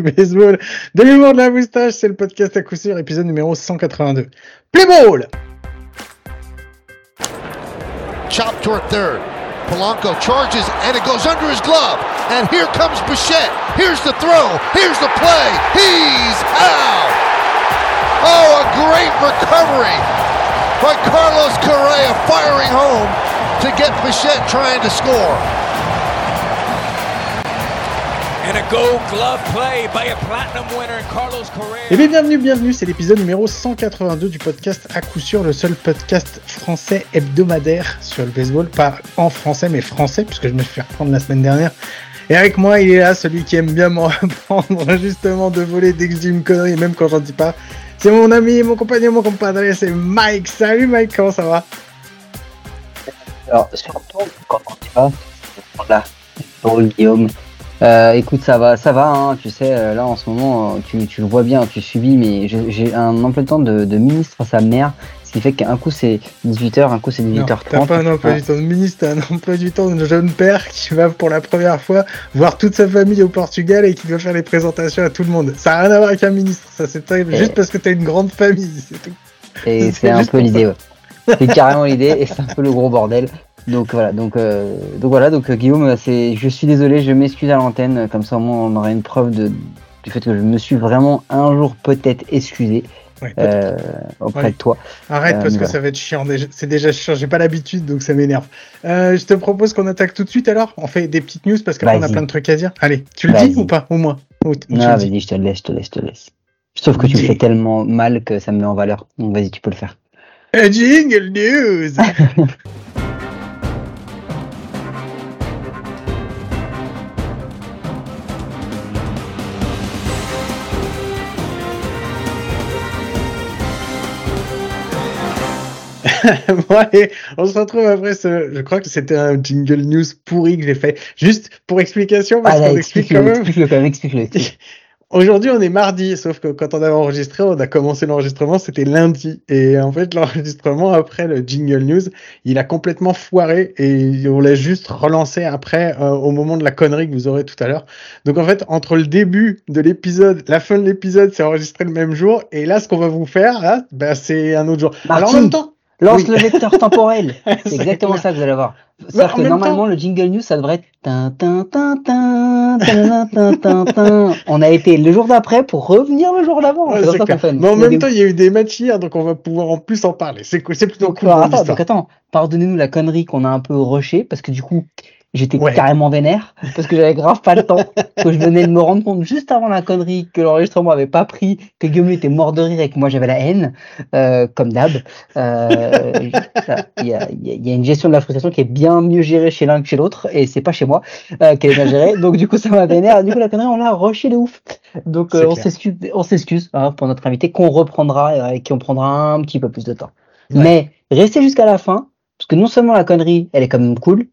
baseball, de l'humour de la moustache, c'est le podcast à coup sûr, épisode numéro 182. Play ball! Chop toward third. Polanco charges and it goes under his glove. And here comes Bichette. Here's the throw. Here's the play. He's out. Oh, a great recovery by Carlos Correa firing home to get Bichette trying to score. Et bien bienvenue, bienvenue, c'est l'épisode numéro 182 du podcast à coup sûr, le seul podcast français hebdomadaire sur le baseball, pas en français mais français, puisque je me suis fait reprendre la semaine dernière. Et avec moi, il est là, celui qui aime bien me reprendre justement de voler dès que je dis une connerie, même quand j'en dis pas. C'est mon ami, mon compagnon, mon compadre, c'est Mike. Salut Mike, comment ça va Alors, surtout quand on dit pas, là, pour Guillaume. Euh, écoute, ça va, ça va, hein, tu sais, euh, là en ce moment, euh, tu, tu le vois bien, tu subis, mais j'ai un emploi de temps de, de ministre à sa mère, ce qui fait qu'un coup c'est 18h, un coup c'est Non, 18h30. T'as pas un emploi du temps de ministre, t'as un emploi du temps de jeune père qui va pour la première fois voir toute sa famille au Portugal et qui doit faire les présentations à tout le monde. Ça n'a rien à voir avec un ministre, ça c'est terrible, juste parce que t'as une grande famille, c'est tout. Et C'est un peu l'idée, ouais. C'est carrément l'idée et c'est un peu le gros bordel. Donc voilà, donc, euh, donc voilà, donc euh, Guillaume, c'est, je suis désolé, je m'excuse à l'antenne, comme ça au moins on aura une preuve de, du fait que je me suis vraiment un jour peut-être excusé Ouais, euh, auprès Ouais. de toi. Arrête euh, parce que voilà. ça va être chiant, c'est déjà chiant, j'ai pas l'habitude donc ça m'énerve. Euh, je te propose qu'on attaque tout de suite alors, on fait des petites news parce qu'après on a plein de trucs à dire. Allez, tu le dis ou pas Au moins? Ou Non, vas-y, je te laisse, je te laisse, je te laisse. Sauf que tu fais tellement mal que ça me met en valeur. Donc vas-y, tu peux le faire. Euh, Jingle news bon allez, on se retrouve après ce... Je crois que c'était un jingle news pourri que j'ai fait. Juste pour explication, parce Allez, qu'on explique quand même. explique-le quand même, explique-le. Aujourd'hui, on est mardi, sauf que quand on avait enregistré, on a commencé l'enregistrement, c'était lundi. Et en fait, l'enregistrement après le jingle news, il a complètement foiré et on l'a juste relancé après euh, au moment de la connerie que vous aurez tout à l'heure. Donc en fait, entre le début de l'épisode, la fin de l'épisode, c'est enregistré le même jour. Et là, ce qu'on va vous faire, là, bah, c'est un autre jour. Alors en même temps, Lance Oui. le vecteur temporel. C'est exactement clair. ça que vous allez avoir. C'est-à-dire que normalement, le jingle news, ça devrait être tin, tin, tin, tin, tin, tin, tin, tin. On a été le jour d'après pour revenir le jour d'avant. Ouais. Mais en même des- temps, il y a eu des matchs hier, donc on va pouvoir en plus en parler. C'est plutôt Donc, cool. alors, attends, donc attends, pardonnez-nous la connerie qu'on a un peu rushé parce que du coup, j'étais Ouais. carrément vénère parce que j'avais grave pas le temps, que je venais de me rendre compte juste avant la connerie que l'enregistrement avait pas pris, que Guillaume était mort de rire et que moi j'avais la haine, euh, comme d'hab. Euh, Il y, a, y a- il y a une gestion de la frustration qui est bien mieux gérée chez l'un que chez l'autre et c'est pas chez moi euh, qu'elle est bien gérée. Donc du coup, ça m'a vénère. Du coup, la connerie, on l'a rushé de ouf. Donc euh, on s'excuse, on s'excuse hein, pour notre invité qu'on reprendra et avec qui on prendra un petit peu plus de temps. Ouais. Mais restez jusqu'à la fin, parce que non seulement la connerie, elle est quand même cool,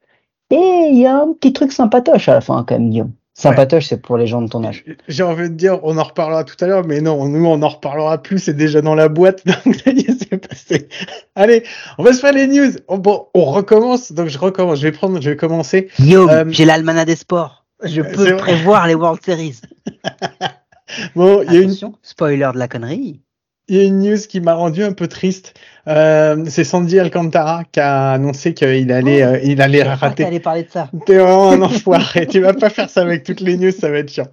et il y a un petit truc sympatoche à la fin, quand même, Guillaume. Sympatoche, c'est pour les gens de ton âge. J'ai envie de dire, on en reparlera tout à l'heure, mais non, nous, on en reparlera plus, c'est déjà dans la boîte, donc ça y est, c'est passé. Allez, on va se faire les news. On, bon, on recommence, donc je recommence, je vais prendre, je vais commencer. Guillaume, Euh, j'ai l'almanach des sports. Je c'est peux prévoir les World Series. Bon, il y a une, spoiler de la connerie. Il y a une news qui m'a rendu un peu triste. Euh, c'est Sandy Alcantara qui a annoncé qu'il allait, Oh, euh, il allait rater. t'allais parler de ça. T'es vraiment un enfoiré. tu vas pas faire ça avec toutes les news, ça va être chiant.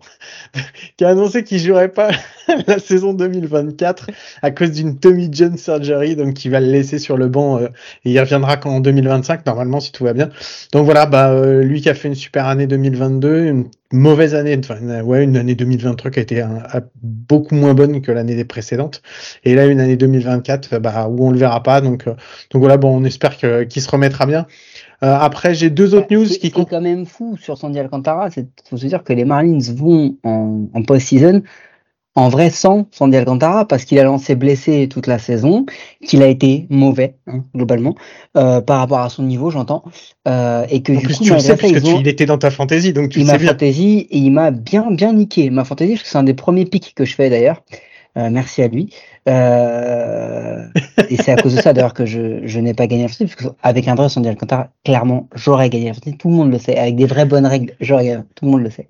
qui a annoncé qu'il jouerait pas la saison 2024 à cause d'une Tommy John surgery, donc qui va le laisser sur le banc euh, et il reviendra qu'en 2025 normalement si tout va bien. Donc voilà, bah euh, lui qui a fait une super année 2022, une mauvaise année, enfin une- ouais une année 2023 qui a été un- beaucoup moins bonne que l'année précédente. Et là une année 2024, euh, bah où on le verra pas. Donc euh, donc voilà, bon on espère que qu'il se remettra bien. Euh, après j'ai deux autres news C'est qui c'est quand même fou sur Sandy Alcantara. Il faut se dire que les Marlins vont en, en post-season en vrai sans Sandy Alcantara parce qu'il a lancé blessé toute la saison, qu'il a été mauvais hein, globalement euh, par rapport à son niveau, j'entends, euh, et que En du plus, coup, tu le sais, ils tu, il était dans ta fantaisie, donc tu il le sais m'a bien. fantasy et il m'a bien bien niqué. Ma fantaisie parce que c'est un des premiers pics que je fais d'ailleurs. Euh, merci à lui. Euh, et c'est à cause de ça d'ailleurs que je, je n'ai pas gagné la fantasy parce qu'avec un vrai Sandy Alcantara clairement j'aurais gagné la fantasy tout le monde le sait. Avec des vraies bonnes règles j'aurais gagné tout le monde le sait.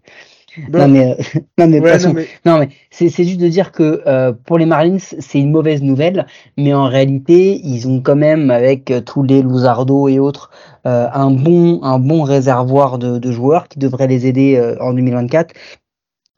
Non mais, euh, non mais, Ouais, non, mais- Non, mais c'est c'est juste de dire que euh, pour les Marlins, c'est une mauvaise nouvelle, mais en réalité, ils ont quand même, avec euh, tous les Luzardo et autres, euh, un, bon, un bon réservoir de, de joueurs qui devraient les aider euh, en 2024.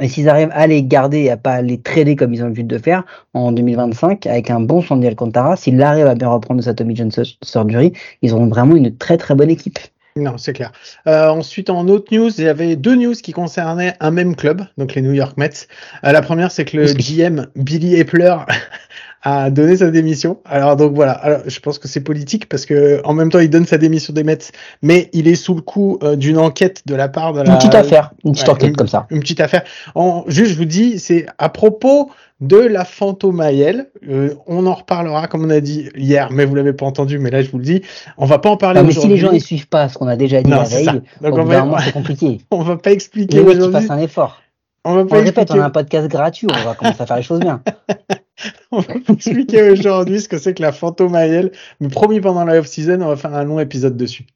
Et s'ils arrivent à les garder et à pas les trader comme ils ont l'habitude de faire en 2025, avec un bon Sandy Alcantara, s'ils arrivent à bien reprendre sa Tommy John sur- surgery, ils auront vraiment une très très bonne équipe. Non, c'est clair. Euh, ensuite, en autre news, il y avait deux news qui concernaient un même club, donc les New York Mets. Euh, la première, c'est que le GM Billy Epler a donné sa démission. Alors donc voilà, Alors, je pense que c'est politique parce que en même temps, il donne sa démission des Mets, mais il est sous le coup euh, d'une enquête de la part de la Une petite affaire, une petite Ouais, enquête une- comme ça. une petite affaire. En, juste, je vous dis, c'est à propos de la Fantomaëlle. Euh, on en reparlera, comme on a dit hier, mais vous l'avez pas entendu, mais là, je vous le dis. On va pas en parler mais si aujourd'hui. les gens ne suivent pas ce qu'on a déjà dit Non, la veille. Donc, on va- c'est compliqué. On va pas expliquer Les mecs qui aujourd'hui. un effort. On va On pas le répète, on expliquer, a un podcast gratuit, on va commencer à faire les choses bien. on va pas expliquer aujourd'hui ce que c'est que la Fantomaëlle. Mais promis, pendant la off-season, on va faire un long épisode dessus.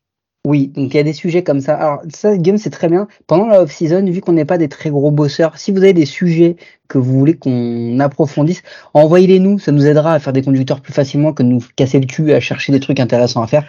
Oui, donc il y a des sujets comme ça. Alors ça, Guillaume, c'est très bien. Pendant la off-season, vu qu'on n'est pas des très gros bosseurs, si vous avez des sujets que vous voulez qu'on approfondisse, envoyez-les nous, ça nous aidera à faire des conducteurs plus facilement que de nous casser le cul à chercher des trucs intéressants à faire.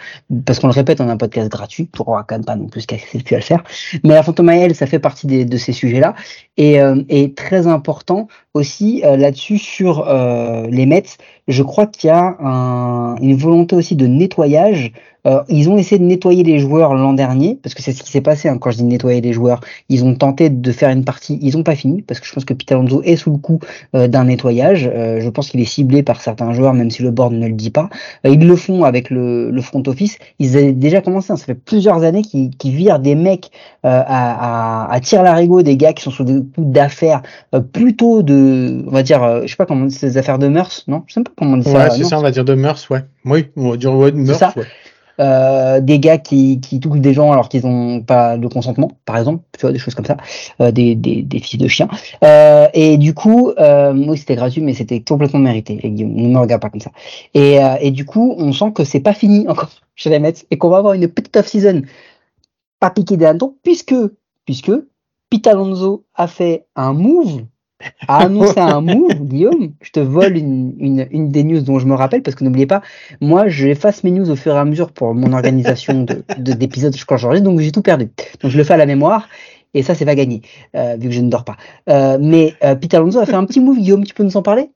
Parce qu'on le répète, on a un podcast gratuit, on va quand même pas non plus se casser le cul à le faire. Mais la Fantomaëlle, ça fait partie de ces sujets-là. Et, euh, très important aussi euh, là-dessus sur euh, les Mets, je crois qu'il y a un- une volonté aussi de nettoyage. Euh, ils ont essayé de nettoyer les joueurs l'an dernier, parce que c'est ce qui s'est passé hein, quand je dis nettoyer les joueurs. Ils ont tenté de faire une partie, ils n'ont pas fini, parce que je pense que Pete Alonso est sous le coup euh, d'un nettoyage. Euh, je pense qu'il est ciblé par certains joueurs, même si le board ne le dit pas. Euh, ils le font avec le, le front office. Ils avaient déjà commencé, hein, ça fait plusieurs années qu'ils qu'ils virent des mecs à, à, à tir larigot, des gars qui sont sous des coups d'affaires, plutôt de, on va dire, je sais pas comment on dit, ces affaires de mœurs, non? Je sais pas comment on dit ça. Ouais, c'est ça, on va dire de mœurs, ouais. Oui, on va dire ouais, de mœurs, ouais. Euh, des gars qui, qui touchent des gens alors qu'ils n'ont pas de consentement, par exemple, tu vois, des choses comme ça, euh, des, des, des fils de chiens. Euh, et du coup, euh, oui, c'était gratuit, mais c'était complètement mérité. Et Guillaume, ne me regarde pas comme ça. Et, euh, et du coup, on sent que c'est pas fini encore chez les Mets et qu'on va avoir une petite off-season pas piqué des puisque, puisque Pete Alonso a fait un move a annoncé un move, Guillaume. Je te vole une, une, des news dont je me rappelle, parce que n'oubliez pas, moi, j'efface mes news au fur et à mesure pour mon organisation de de- d'épisodes quand j'enregistre, donc j'ai tout perdu. Donc je le fais à la mémoire, et ça, c'est pas gagné, euh, vu que je ne dors pas. Euh, mais euh, Pete Alonso a fait un petit move, Guillaume, tu peux nous en parler?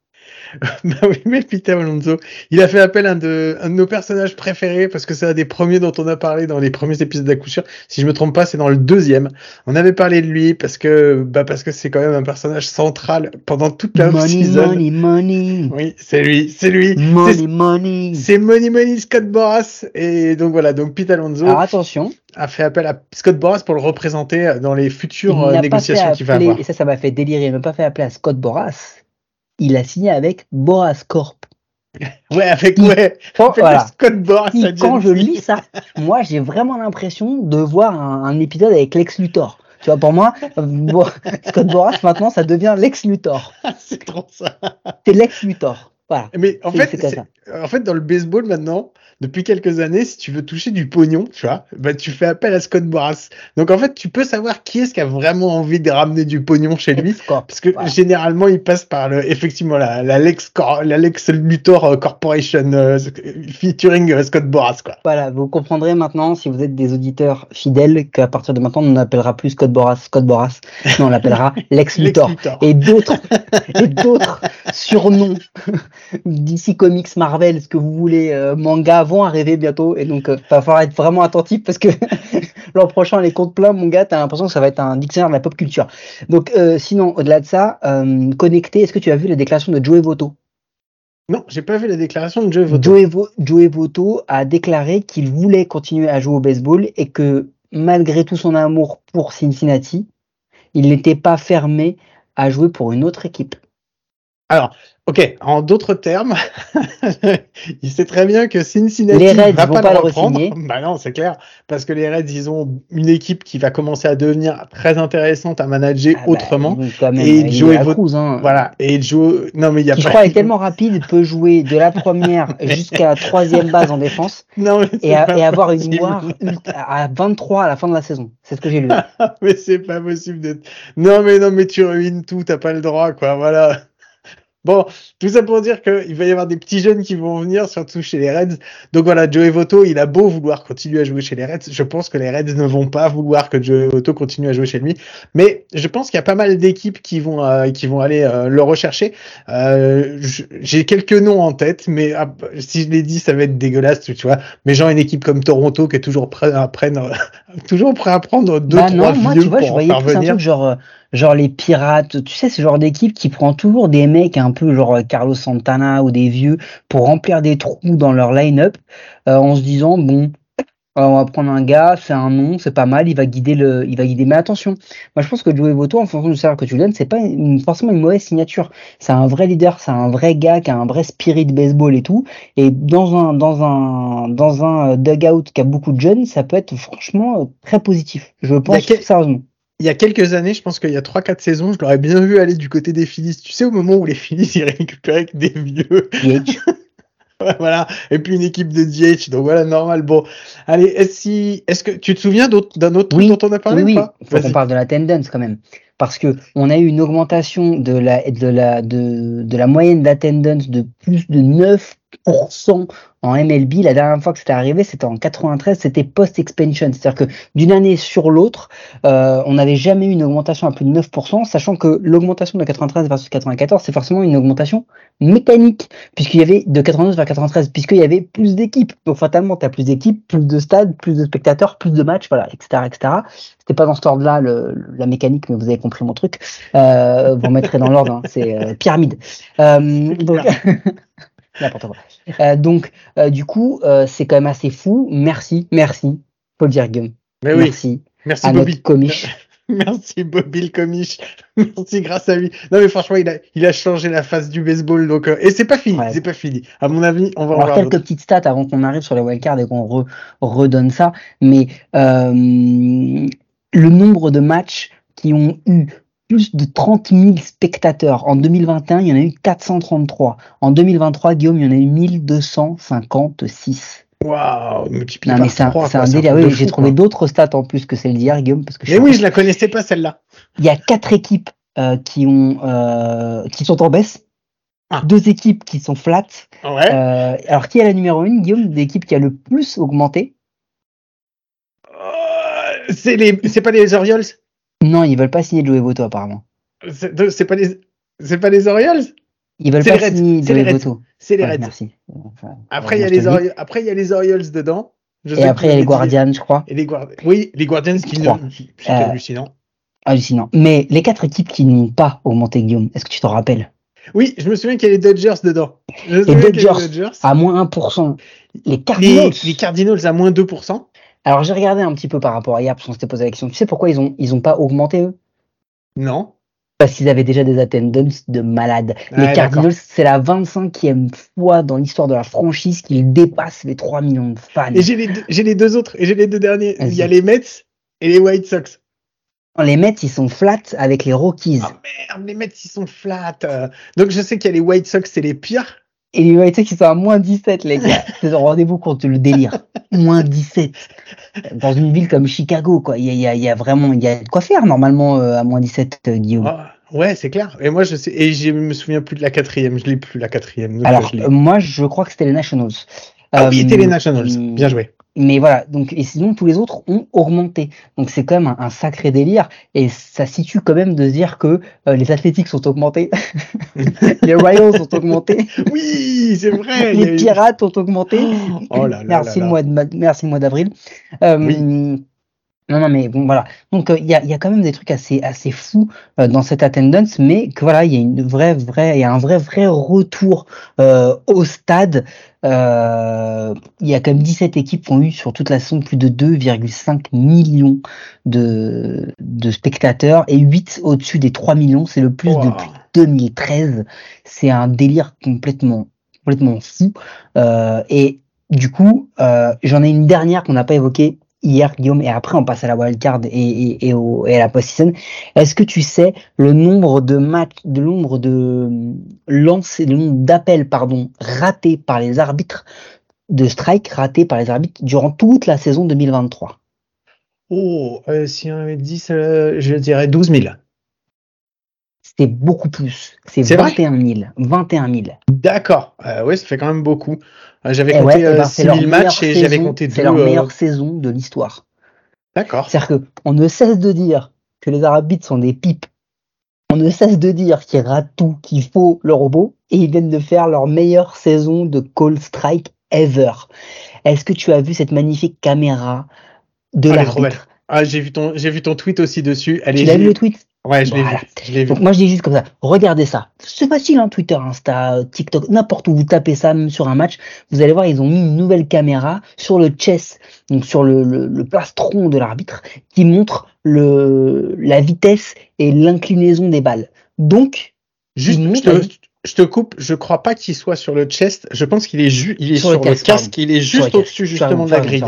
Bah oui, mais Peter Alonso, il a fait appel à un de, un de nos personnages préférés parce que c'est un des premiers dont on a parlé dans les premiers épisodes sûr. Si je me trompe pas, c'est dans le deuxième. On avait parlé de lui parce que, bah parce que c'est quand même un personnage central pendant toute la Money, season. money, money, Oui, c'est lui, c'est lui. money, money. C'est Money Money Scott Boras et donc voilà donc Pete Alonso Alors attention, a fait appel à Scott Boras pour le représenter dans les futures euh, négociations qu'il va avoir. et ça, ça m'a fait délirer, il n'a pas fait appeler à Scott Boras. Il a signé avec Boras Corp. Ouais, avec ouais, Oh, avec voilà. Scott Boras. Quand je lis ça, moi j'ai vraiment l'impression de voir un, un épisode avec Lex Luthor. Tu vois, pour moi, euh, Scott Boras maintenant ça devient Lex Luthor. c'est trop ça. C'est Lex Luthor. Voilà. Mais en fait, ça. En fait, dans le baseball maintenant, depuis quelques années, si tu veux toucher du pognon, tu vois, bah, tu fais appel à Scott Boras. Donc en fait, tu peux savoir qui est-ce qui a vraiment envie de ramener du pognon chez lui. Parce que généralement, il passe par le, effectivement la, la Lex, Cor- la Lex Luthor euh, Corporation euh, featuring euh, Scott Boras, quoi. Voilà, vous comprendrez maintenant, si vous êtes des auditeurs fidèles, qu'à partir de maintenant, on n'appellera plus Scott Boras Scott Boras, mais on l'appellera Lex Lex Luthor. Luthor. Et d'autres, et d'autres surnoms d'ici comics, Marvel, ce que vous voulez, euh, manga, vont arriver bientôt. Et donc, euh, va falloir être vraiment attentif parce que l'an prochain, les comptes pleins, mon gars, t'as l'impression que ça va être un dictionnaire de la pop culture. Donc, euh, sinon, au-delà de ça, euh, connecté, est-ce que tu as vu la déclaration de Joey Voto Non, j'ai pas vu la déclaration de Joe Votto. Joey, Vo- Joey Votto a déclaré qu'il voulait continuer à jouer au baseball et que malgré tout son amour pour Cincinnati, il n'était pas fermé à jouer pour une autre équipe. Ok, en d'autres termes, il sait très bien que Cincinnati Les Reds va pas, pas le reprendre. Bah non, c'est clair, parce que les Reds, ils ont une équipe qui va commencer à devenir très intéressante à manager Ah bah, autrement. quand même Et Vot- Cruz, hein. Voilà, et Joe, non mais il y a qui je pas. crois est tellement rapide, peut jouer de la première jusqu'à la troisième base en défense Non, mais et, a- pas et avoir une possible. moire ultra- à 23 à la fin de la saison. C'est ce que j'ai lu. mais c'est pas possible de. Non mais non mais tu ruines tout, t'as pas le droit quoi, voilà. Bon, tout ça pour dire qu'il va y avoir des petits jeunes qui vont venir, surtout chez les Reds. Donc voilà, Joey Votto, il a beau vouloir continuer à jouer chez les Reds. Je pense que les Reds ne vont pas vouloir que Joey Votto continue à jouer chez lui. Mais je pense qu'il y a pas mal d'équipes qui vont euh, qui vont aller euh, le rechercher. Euh, J'ai quelques noms en tête, mais ah, si je les dis, ça va être dégueulasse, tu vois. Mais genre une équipe comme Toronto qui est toujours prêt à prendre, toujours prêt à prendre deux bah trois non, moi vieux tu vois, pour je en voyais faire plus un venir. truc genre euh, genre les pirates, tu sais, ce genre d'équipe qui prend toujours des mecs un peu genre Carlos Santana ou des vieux pour remplir des trous dans leur line-up euh, en se disant bon euh, on va prendre un gars, c'est un nom, c'est pas mal, il va guider le, il va guider. Mais attention, moi je pense que Joey Votto, en fonction du salaire que tu lui donnes, c'est pas une- forcément une mauvaise signature. C'est un vrai leader, c'est un vrai gars qui a un vrai spirit de baseball et tout. Et dans un, dans un, dans un dugout qui a beaucoup de jeunes, ça peut être franchement euh, très positif. Je pense quel- sérieusement. Il y a quelques années, je pense qu'il y a 3-4 saisons, je l'aurais bien vu aller du côté des Phillies. Tu sais, au moment où les Phillies, ils récupéraient que des vieux. Ouais, voilà. Et puis une équipe de DH. Donc voilà, normal. Bon. Allez, est-ce que tu te souviens d'un autre Oui, truc dont on a parlé oui, ou oui. pas? Faut qu'on Vas-y. parle de la tendance quand même. Parce que on a eu une augmentation de la, de la, de, de la moyenne d'attendance de plus de 9% en MLB. La dernière fois que c'était arrivé, c'était en 93, c'était post-expansion. C'est-à-dire que d'une année sur l'autre, euh, on n'avait jamais eu une augmentation à plus de 9%, sachant que l'augmentation de 93 versus 94, c'est forcément une augmentation mécanique, puisqu'il y avait de 92 vers 93, puisqu'il y avait plus d'équipes. Donc fatalement, tu as plus d'équipes, plus de stades, plus de spectateurs, plus de matchs, voilà, etc. etc. C'était pas dans cet ordre-là la mécanique, mais vous avez compris mon truc. Euh, vous remettrez dans l'ordre, hein, c'est euh, pyramide. Euh, donc, n'importe quoi. Euh, donc, euh, du coup, euh, c'est quand même assez fou. Merci, merci, dire, Guillaume. Mais oui. Merci Merci à Bobby. notre comiche. Merci Bobby le comiche. Merci grâce à lui. Non mais franchement, il a, il a changé la face du baseball. Donc euh, et c'est pas fini. Ouais. C'est pas fini. À mon avis, on va Alors, voir quelques petites stats avant qu'on arrive sur les wildcards et qu'on re- redonne ça. Mais euh, le nombre de matchs qui ont eu plus de 30 000 spectateurs en 2021, il y en a eu 433. En 2023, Guillaume, il y en a eu 1256. Waouh, multiplié Non, mais c'est un, c'est délire. Oui, j'ai trouvé d'autres stats en plus que celle d'hier, Guillaume, parce que je Mais oui, je la connaissais pas celle-là. il y a quatre équipes euh, qui ont euh, qui sont en baisse, Ah. deux équipes qui sont flat. Ouais. Euh, alors qui est la numéro une, Guillaume, d'équipe qui a le plus augmenté? Euh, c'est les, c'est pas les Orioles? Non, ils veulent pas signer Joey Votto apparemment. C'est pas les, c'est pas les Orioles? Ils veulent pas les Reds, signer les Joey. Votto. C'est les Ouais, Reds. merci. Enfin, Après, il y a les. Orioles. Après, il y a les Orioles dedans. Je Et après, il y a les. Guardians, je crois. Et les Guardians. Oui, les Guardians qui c'est Euh, hallucinant. Hallucinant. Mais les quatre équipes qui n'ont pas augmenté, Guillaume, est-ce que tu t'en rappelles? Oui, je me souviens qu'il y a les Dodgers dedans. Je me Les Dodgers. les Dodgers. À moins 1%. Les Les, Cardinals. les Cardinals à moins 2%. Alors j'ai regardé un petit peu par rapport à hier, parce qu'on s'était posé la question. Tu sais pourquoi ils ont, ils ont pas augmenté eux? Non. Parce qu'ils avaient déjà des attendances de malades. Les Ouais, Cardinals, c'est la 25e fois dans l'histoire de la franchise qu'ils dépassent les 3 millions de fans. Et j'ai les, deux- j'ai les deux autres. Et j'ai les deux derniers. Il y a les Mets et les White Sox. Les Mets, ils sont flats avec les Rockies. Ah merde, les Mets, ils sont flats. Donc je sais qu'il y a les White Sox, c'est les pires. Et les Sox, ils sont à moins 17, les gars. Rendez-vous compte le délire. moins 17. Dans une ville comme Chicago, quoi. Il y a, y a- il y a vraiment, il y a de quoi faire, normalement, euh, à moins 17, euh, Guillaume. Ah, ouais, c'est clair. Et moi, je sais. Et je me souviens plus de la quatrième. Je l'ai plus, la quatrième. Donc, Alors, je euh, moi, je crois que c'était les Nationals. ah oui, Euh, c'était les Nationals. hum, Bien joué. Mais voilà, donc et sinon tous les autres ont augmenté. Donc c'est quand même un, un sacré délire et ça situe quand même de se dire que euh, les Athletics sont augmentés, les Royals ont augmenté, Oui, c'est vrai. les Pirates ont augmenté. Oh là là merci là le mois de merci le mois d'avril. Euh, Oui. Non non mais bon voilà. Donc euh, il y, a, il y a quand même des trucs assez assez fous euh, dans cette attendance, mais que voilà il y a une vraie vraie il y a un vrai vrai retour euh, au stade. Euh, il y a quand même 17 équipes qui ont eu sur toute la saison plus de 2,5 millions de, de spectateurs et 8 au-dessus des 3 millions. C'est le plus Wow. depuis 2013. C'est un délire complètement, complètement fou. Euh, et du coup, euh, j'en ai une dernière qu'on n'a pas évoquée hier, Guillaume, et après on passe à la wildcard et, et, et, et à la post-season. Est-ce que tu sais le nombre de matchs, de nombre de lancers, le nombre d'appels, pardon, ratés par les arbitres, de strike ratés par les arbitres durant toute la saison 2023 Oh, euh, si on avait dit, euh, je dirais 12 000. C'est beaucoup plus. C'est C'est vrai 21 000. 21 000. D'accord. Euh, ouais, ça fait quand même beaucoup. Euh, J'avais Eh compté ouais, eh euh, ben, c'est 6 leur 000 matchs et j'avais compté C'est deux. leur euh, meilleure saison de l'histoire. D'accord. C'est-à-dire qu'on ne cesse de dire que les arbitres sont des pipes. On ne cesse de dire qu'ils ratent tout, qu'il faut le robot, et ils viennent de faire leur meilleure saison de call strike ever. Est-ce que tu as vu cette magnifique caméra de Ah, l'arbitre Ah, j'ai vu ton, j'ai vu ton tweet aussi dessus. Elle Tu est l'as vu le tweet? Ouais, je l'ai Voilà. vu. Je l'ai vu. Donc moi je dis juste comme ça, regardez ça. C'est facile hein, Twitter, Insta, TikTok, n'importe où vous tapez ça, même sur un match, vous allez voir, ils ont mis une nouvelle caméra sur le chess, donc sur le, le, le plastron de l'arbitre, qui montre le, la vitesse et l'inclinaison des balles. Donc, Juste, je te, la- je te coupe. Je crois pas qu'il soit sur le chest. Je pense qu'il est, ju- il est Sur sur, le casque, casque. Il est juste au-dessus justement de la grille.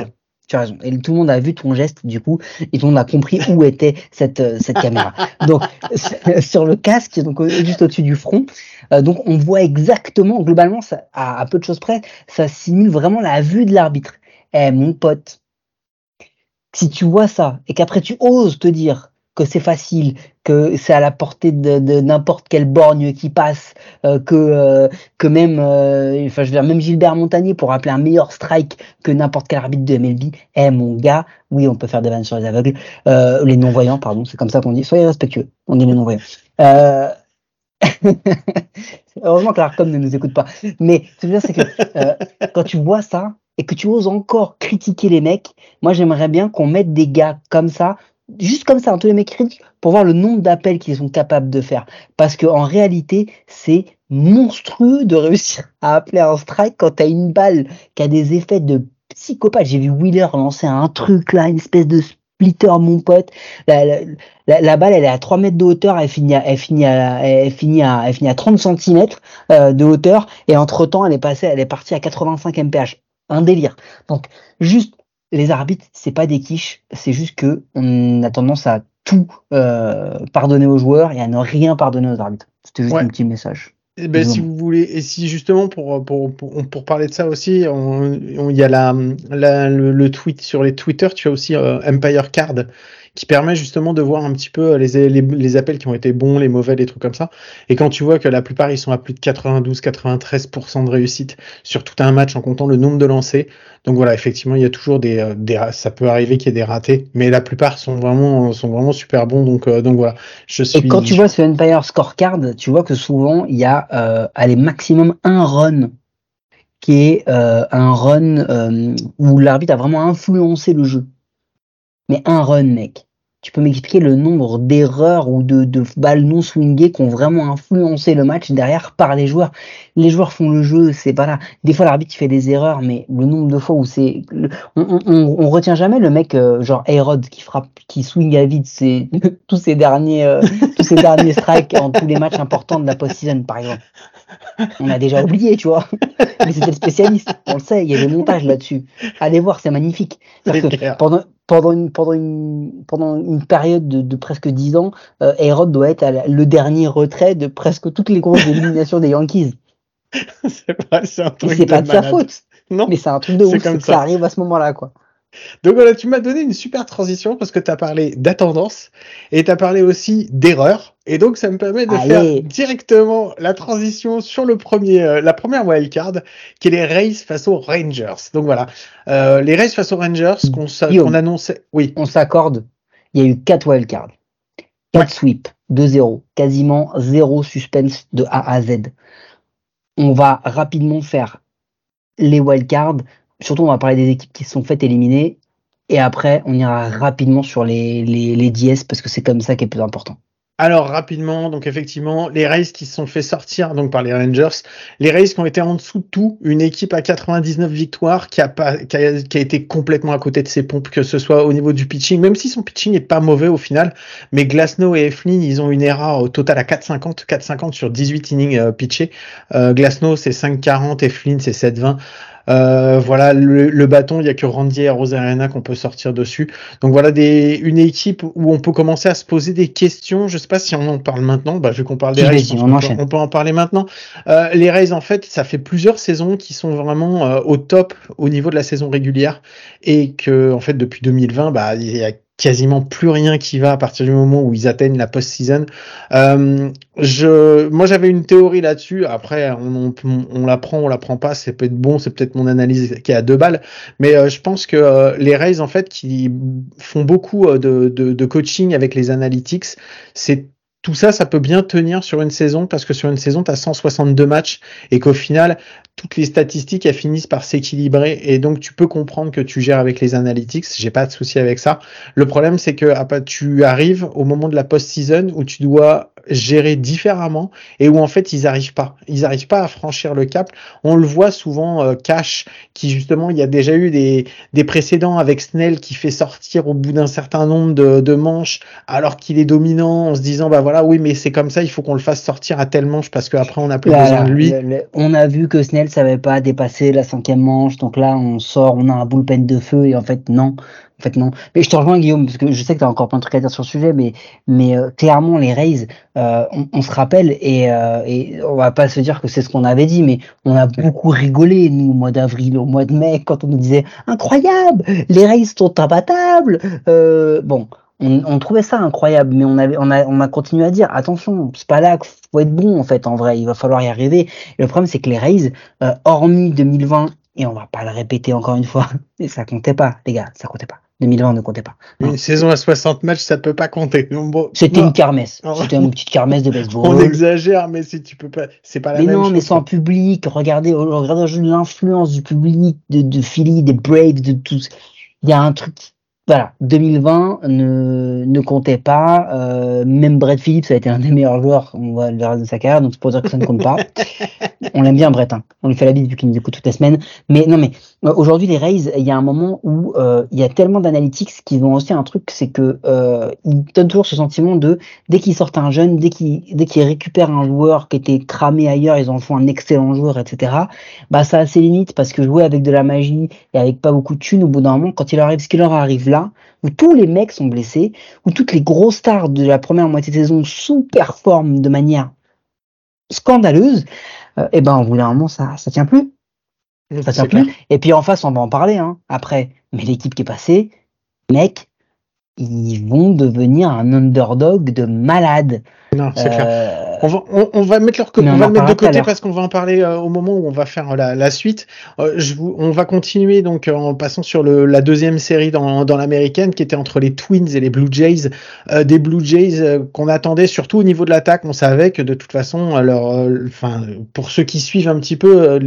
Tu as raison. Et tout le monde a vu ton geste, du coup, et tout le monde a compris où était cette, euh, cette caméra. Donc, sur le casque, donc euh, juste au-dessus du front, euh, donc on voit exactement, globalement, à, à peu de choses près, ça simule vraiment la vue de l'arbitre. Eh, mon pote, si tu vois ça, et qu'après tu oses te dire que c'est facile, que c'est à la portée de, n'importe quelle borgne qui passe, euh, que euh, que même, euh, enfin je veux dire même Gilbert Montagnier pour appeler un meilleur strike que n'importe quel arbitre de MLB. Eh mon gars, oui on peut faire des vannes sur les aveugles, les non voyants pardon, c'est comme ça qu'on dit. Soyez respectueux, on dit les non voyants. Heureusement que l'Arcom ne nous écoute pas. Mais ce que je veux dire c'est que quand tu vois ça et que tu oses encore critiquer les mecs, moi j'aimerais bien qu'on mette des gars comme ça juste comme ça, tous les mecs critiques, pour voir le nombre d'appels qu'ils sont capables de faire. Parce qu'en réalité, c'est monstrueux de réussir à appeler un strike quand t'as une balle qui a des effets de psychopathe. J'ai vu Wheeler lancer un truc là, une espèce de splitter, mon pote. La, la, la, la balle, elle est à 3 mètres de hauteur, elle finit à, elle finit à, elle finit à, elle finit à 30 cm euh, de hauteur, et entre temps, elle est passée, elle est partie à 85 mph. Un délire. Donc, juste les arbitres, c'est pas des quiches, c'est juste que on a tendance à tout euh, pardonner aux joueurs et à ne rien pardonner aux arbitres. C'était juste Ouais. un petit message. Eh ben, si vous voulez, et si justement pour pour pour, pour parler de ça aussi, on- on- il y a la, la le, le tweet sur les Twitter, tu as aussi euh, Empire Card qui permet justement de voir un petit peu les, les les appels qui ont été bons, les mauvais, les trucs comme ça. Et quand tu vois que la plupart ils sont à plus de 92-93% de réussite sur tout un match en comptant le nombre de lancers. Donc voilà, effectivement, il y a toujours des euh, des ça peut arriver qu'il y ait des ratés, mais la plupart sont vraiment sont vraiment super bons. Donc euh, donc voilà, je suis. Et quand tu vois ce Empire Scorecard, tu vois que souvent il y a euh, allez, maximum un run qui est euh, un run euh, où l'arbitre a vraiment influencé le jeu. Mais un run, mec. Tu peux m'expliquer le nombre d'erreurs ou de, de balles non swingées qui ont vraiment influencé le match derrière par les joueurs? Les joueurs font le jeu, c'est pas là. Des fois l'arbitre fait des erreurs, mais le nombre de fois où c'est, on, on, on- retient jamais le mec euh, genre Ayrod qui frappe, qui swing à vide, c'est tous ces derniers, euh, tous derniers strikes en tous les matchs importants de la post-season par exemple. On a déjà oublié, tu vois. Mais c'était le spécialiste, on le sait, il y a des montages là-dessus. Allez voir, c'est magnifique. Que pendant, pendant, une, pendant, une, pendant une période de, de presque 10 ans, euh, doit être à la- le dernier retrait de presque toutes les grosses éliminations des Yankees. c'est pas, c'est un truc c'est pas de sa faute, Non. mais c'est un truc de ouf, comme c'est que ça. ça arrive à ce moment-là, quoi. Donc voilà, tu m'as donné une super transition parce que tu as parlé d'attendance et tu as parlé aussi d'erreur. Et donc ça me permet de Allez. faire directement la transition sur le premier, euh, la première wildcard, qui est les Rays face aux Rangers. Donc voilà, euh, les Rays face aux Rangers qu'on annonçait. Oui, On s'accorde, il y a eu 4 wildcards, 4 sweeps, 2-0, quasiment zéro suspense de A à Z. On va rapidement faire les wildcards, surtout on va parler des équipes qui se sont faites éliminer, et après on ira rapidement sur les, les, les DS parce que c'est comme ça qui est plus important. Alors rapidement, donc effectivement, les Rays qui se sont fait sortir donc par les Rangers, les Rays qui ont été en dessous de tout, une équipe à 99 victoires qui a pas qui a, qui a, été complètement à côté de ses pompes, que ce soit au niveau du pitching, même si son pitching n'est pas mauvais au final, mais Glasnow et Eflin, ils ont une ERA au total à 4,50, 4,50 sur 18 innings euh, pitchés. Euh, Glasnow c'est 5,40, Eflin c'est 7,20. Euh, voilà, le, bâton, il n'y a que Randy et Rosarena qu'on peut sortir dessus. Donc voilà, des, une équipe où on peut commencer à se poser des questions. Je sais pas si on en parle maintenant. Bah, vu qu'on parle des Rays, on, peut, en parler maintenant. Euh, les Rays, en fait, ça fait plusieurs saisons qui sont vraiment euh, au top au niveau de la saison régulière et que, en fait, depuis 2020, bah, il y a quasiment plus rien qui va à partir du moment où ils atteignent la post-season. Euh, je, moi, j'avais une théorie là-dessus. Après, on, on, on, la prend, on la prend pas. C'est peut-être bon, c'est peut-être mon analyse qui est à deux balles. Mais euh, je pense que euh, les Rays, en fait, qui font beaucoup euh, de, de, de coaching avec les analytics, c'est tout ça, ça peut bien tenir sur une saison parce que sur une saison, tu as 162 matchs et qu'au final, toutes les statistiques, elles finissent par s'équilibrer et donc tu peux comprendre que tu gères avec les analytics. J'ai pas de souci avec ça. Le problème, c'est que ah, tu arrives au moment de la post-season où tu dois gérer différemment et où en fait ils arrivent pas. Ils arrivent pas à franchir le cap. On le voit souvent euh, Cash qui justement il y a déjà eu des, des précédents avec Snell qui fait sortir au bout d'un certain nombre de, de manches alors qu'il est dominant en se disant bah voilà oui mais c'est comme ça il faut qu'on le fasse sortir à telle manche parce qu'après on a plus besoin de lui. on a vu que Snell savait pas dépasser la cinquième manche donc là on sort on a un bullpen de feu et en fait non en fait, non. Mais je te rejoins, Guillaume, parce que je sais que tu as encore plein de trucs à dire sur le sujet, mais, mais euh, clairement, les Rays, euh, on, se rappelle, et, euh, et on va pas se dire que c'est ce qu'on avait dit, mais on a beaucoup rigolé, nous, au mois d'avril, au mois de mai, quand on nous disait incroyable, les Rays sont imbattables. Euh, bon, on, on, trouvait ça incroyable, mais on avait, on a, on a continué à dire attention, c'est pas là qu'il faut être bon en fait. En vrai, il va falloir y arriver. Et le problème, c'est que les Rays, hormis 2020, et on va pas le répéter encore une fois, et ça comptait pas, les gars, ça comptait pas. 2020 ne comptait pas. Une saison à 60 matchs, ça peut pas compter. C'était une kermesse. C'était une petite kermesse de baseball. On exagère, mais si tu peux pas, c'est pas la mais même non, mais sans public. Regardez, regardez l'influence du public de, de Philly, des Braves, de tous. Il y a un truc voilà, 2020 ne, ne comptait pas. Euh, même Brett Phillips a été un des meilleurs joueurs, on voit le reste de sa carrière, donc c'est pour dire que ça ne compte pas. on l'aime bien Brett, hein. on lui fait la bise depuis qu'il nous écoute toutes les semaines. Mais non, mais euh, aujourd'hui les Rays, il y a un moment où euh, il y a tellement d'analytics qu'ils ont aussi un truc, c'est que euh, ils donnent toujours ce sentiment de dès qu'ils sortent un jeune, dès qu'ils dès qu'ils récupèrent un joueur qui était cramé ailleurs, ils en font un excellent joueur, etc. Bah ça a ses limites parce que jouer avec de la magie et avec pas beaucoup de thunes, au bout d'un moment, quand il arrive ce qui leur arrive là où tous les mecs sont blessés, où toutes les grosses stars de la première moitié de saison sous-performent de manière scandaleuse, et euh, eh ben au bout d'un moment ça ça tient plus. Ça tient plus. Et puis en face on va en parler hein, après. Mais l'équipe qui est passée, mec, ils vont devenir un underdog de malade. Non, c'est clair. Euh, on va, on, va mettre leur on, va le mettre de côté parce qu'on va en parler euh, au moment où on va faire la, la suite. Euh, je vous, on va continuer donc en passant sur le, la deuxième série dans, dans l'américaine qui était entre les Twins et les Blue Jays. des Blue Jays qu'on attendait surtout au niveau de l'attaque. On savait que de toute façon, alors, enfin, pour ceux qui suivent un petit peu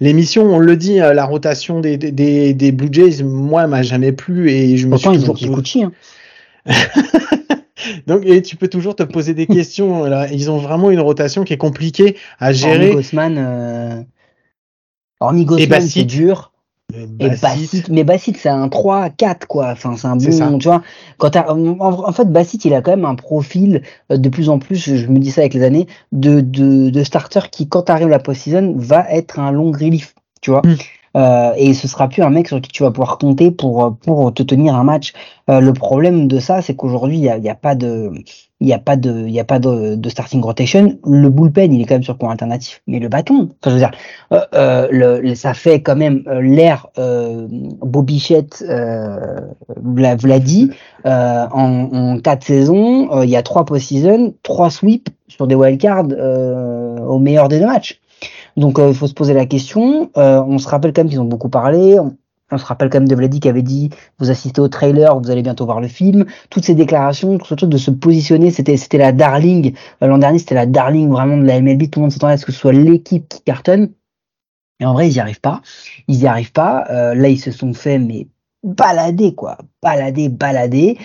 l'émission, on le dit, la rotation des, des, des Blue Jays, moi, m'a jamais plu et je me suis toujours. Hein. Donc, et tu peux toujours te poser des questions. Là. Ils ont vraiment une rotation qui est compliquée à gérer. Gossman, euh... Hormis c'est dur. Et Bassit, mais Bassit c'est un 3-4 quoi, enfin c'est un bon, tu vois. Quand en, fait Bassit il a quand même un profil euh, de plus en plus, je, me dis ça avec les années, de, de, de starter qui quand arrive la post-season va être un long relief, tu vois. Hmm. Euh, et ce sera plus un mec sur qui tu vas pouvoir compter pour pour te tenir un match. Euh, le problème de ça, c'est qu'aujourd'hui il y a, y a, pas de il y a pas de il y a pas de, starting rotation. Le bullpen il est quand même sur point alternatif, mais le bâton, je dire, euh, euh ça fait quand même euh, l'air euh, Bobichette euh, l'a dit en, en quatre saisons, il y a trois post-season, trois sweeps sur des wildcards au meilleur des deux matchs. Donc euh, il faut se poser la question. Euh, on se rappelle quand même qu'ils ont beaucoup parlé. On, se rappelle quand même de Vladi qui avait dit vous assistez au trailer, vous allez bientôt voir le film. Toutes ces déclarations, tout ce truc de se positionner, c'était c'était la darling. Euh, l'an dernier, c'était la darling vraiment de la MLB. Tout le monde s'attendait à ce que ce soit l'équipe qui cartonne. Et en vrai, ils n'y arrivent pas. Ils n'y arrivent pas. là, ils se sont fait mais balader quoi, balader, balader.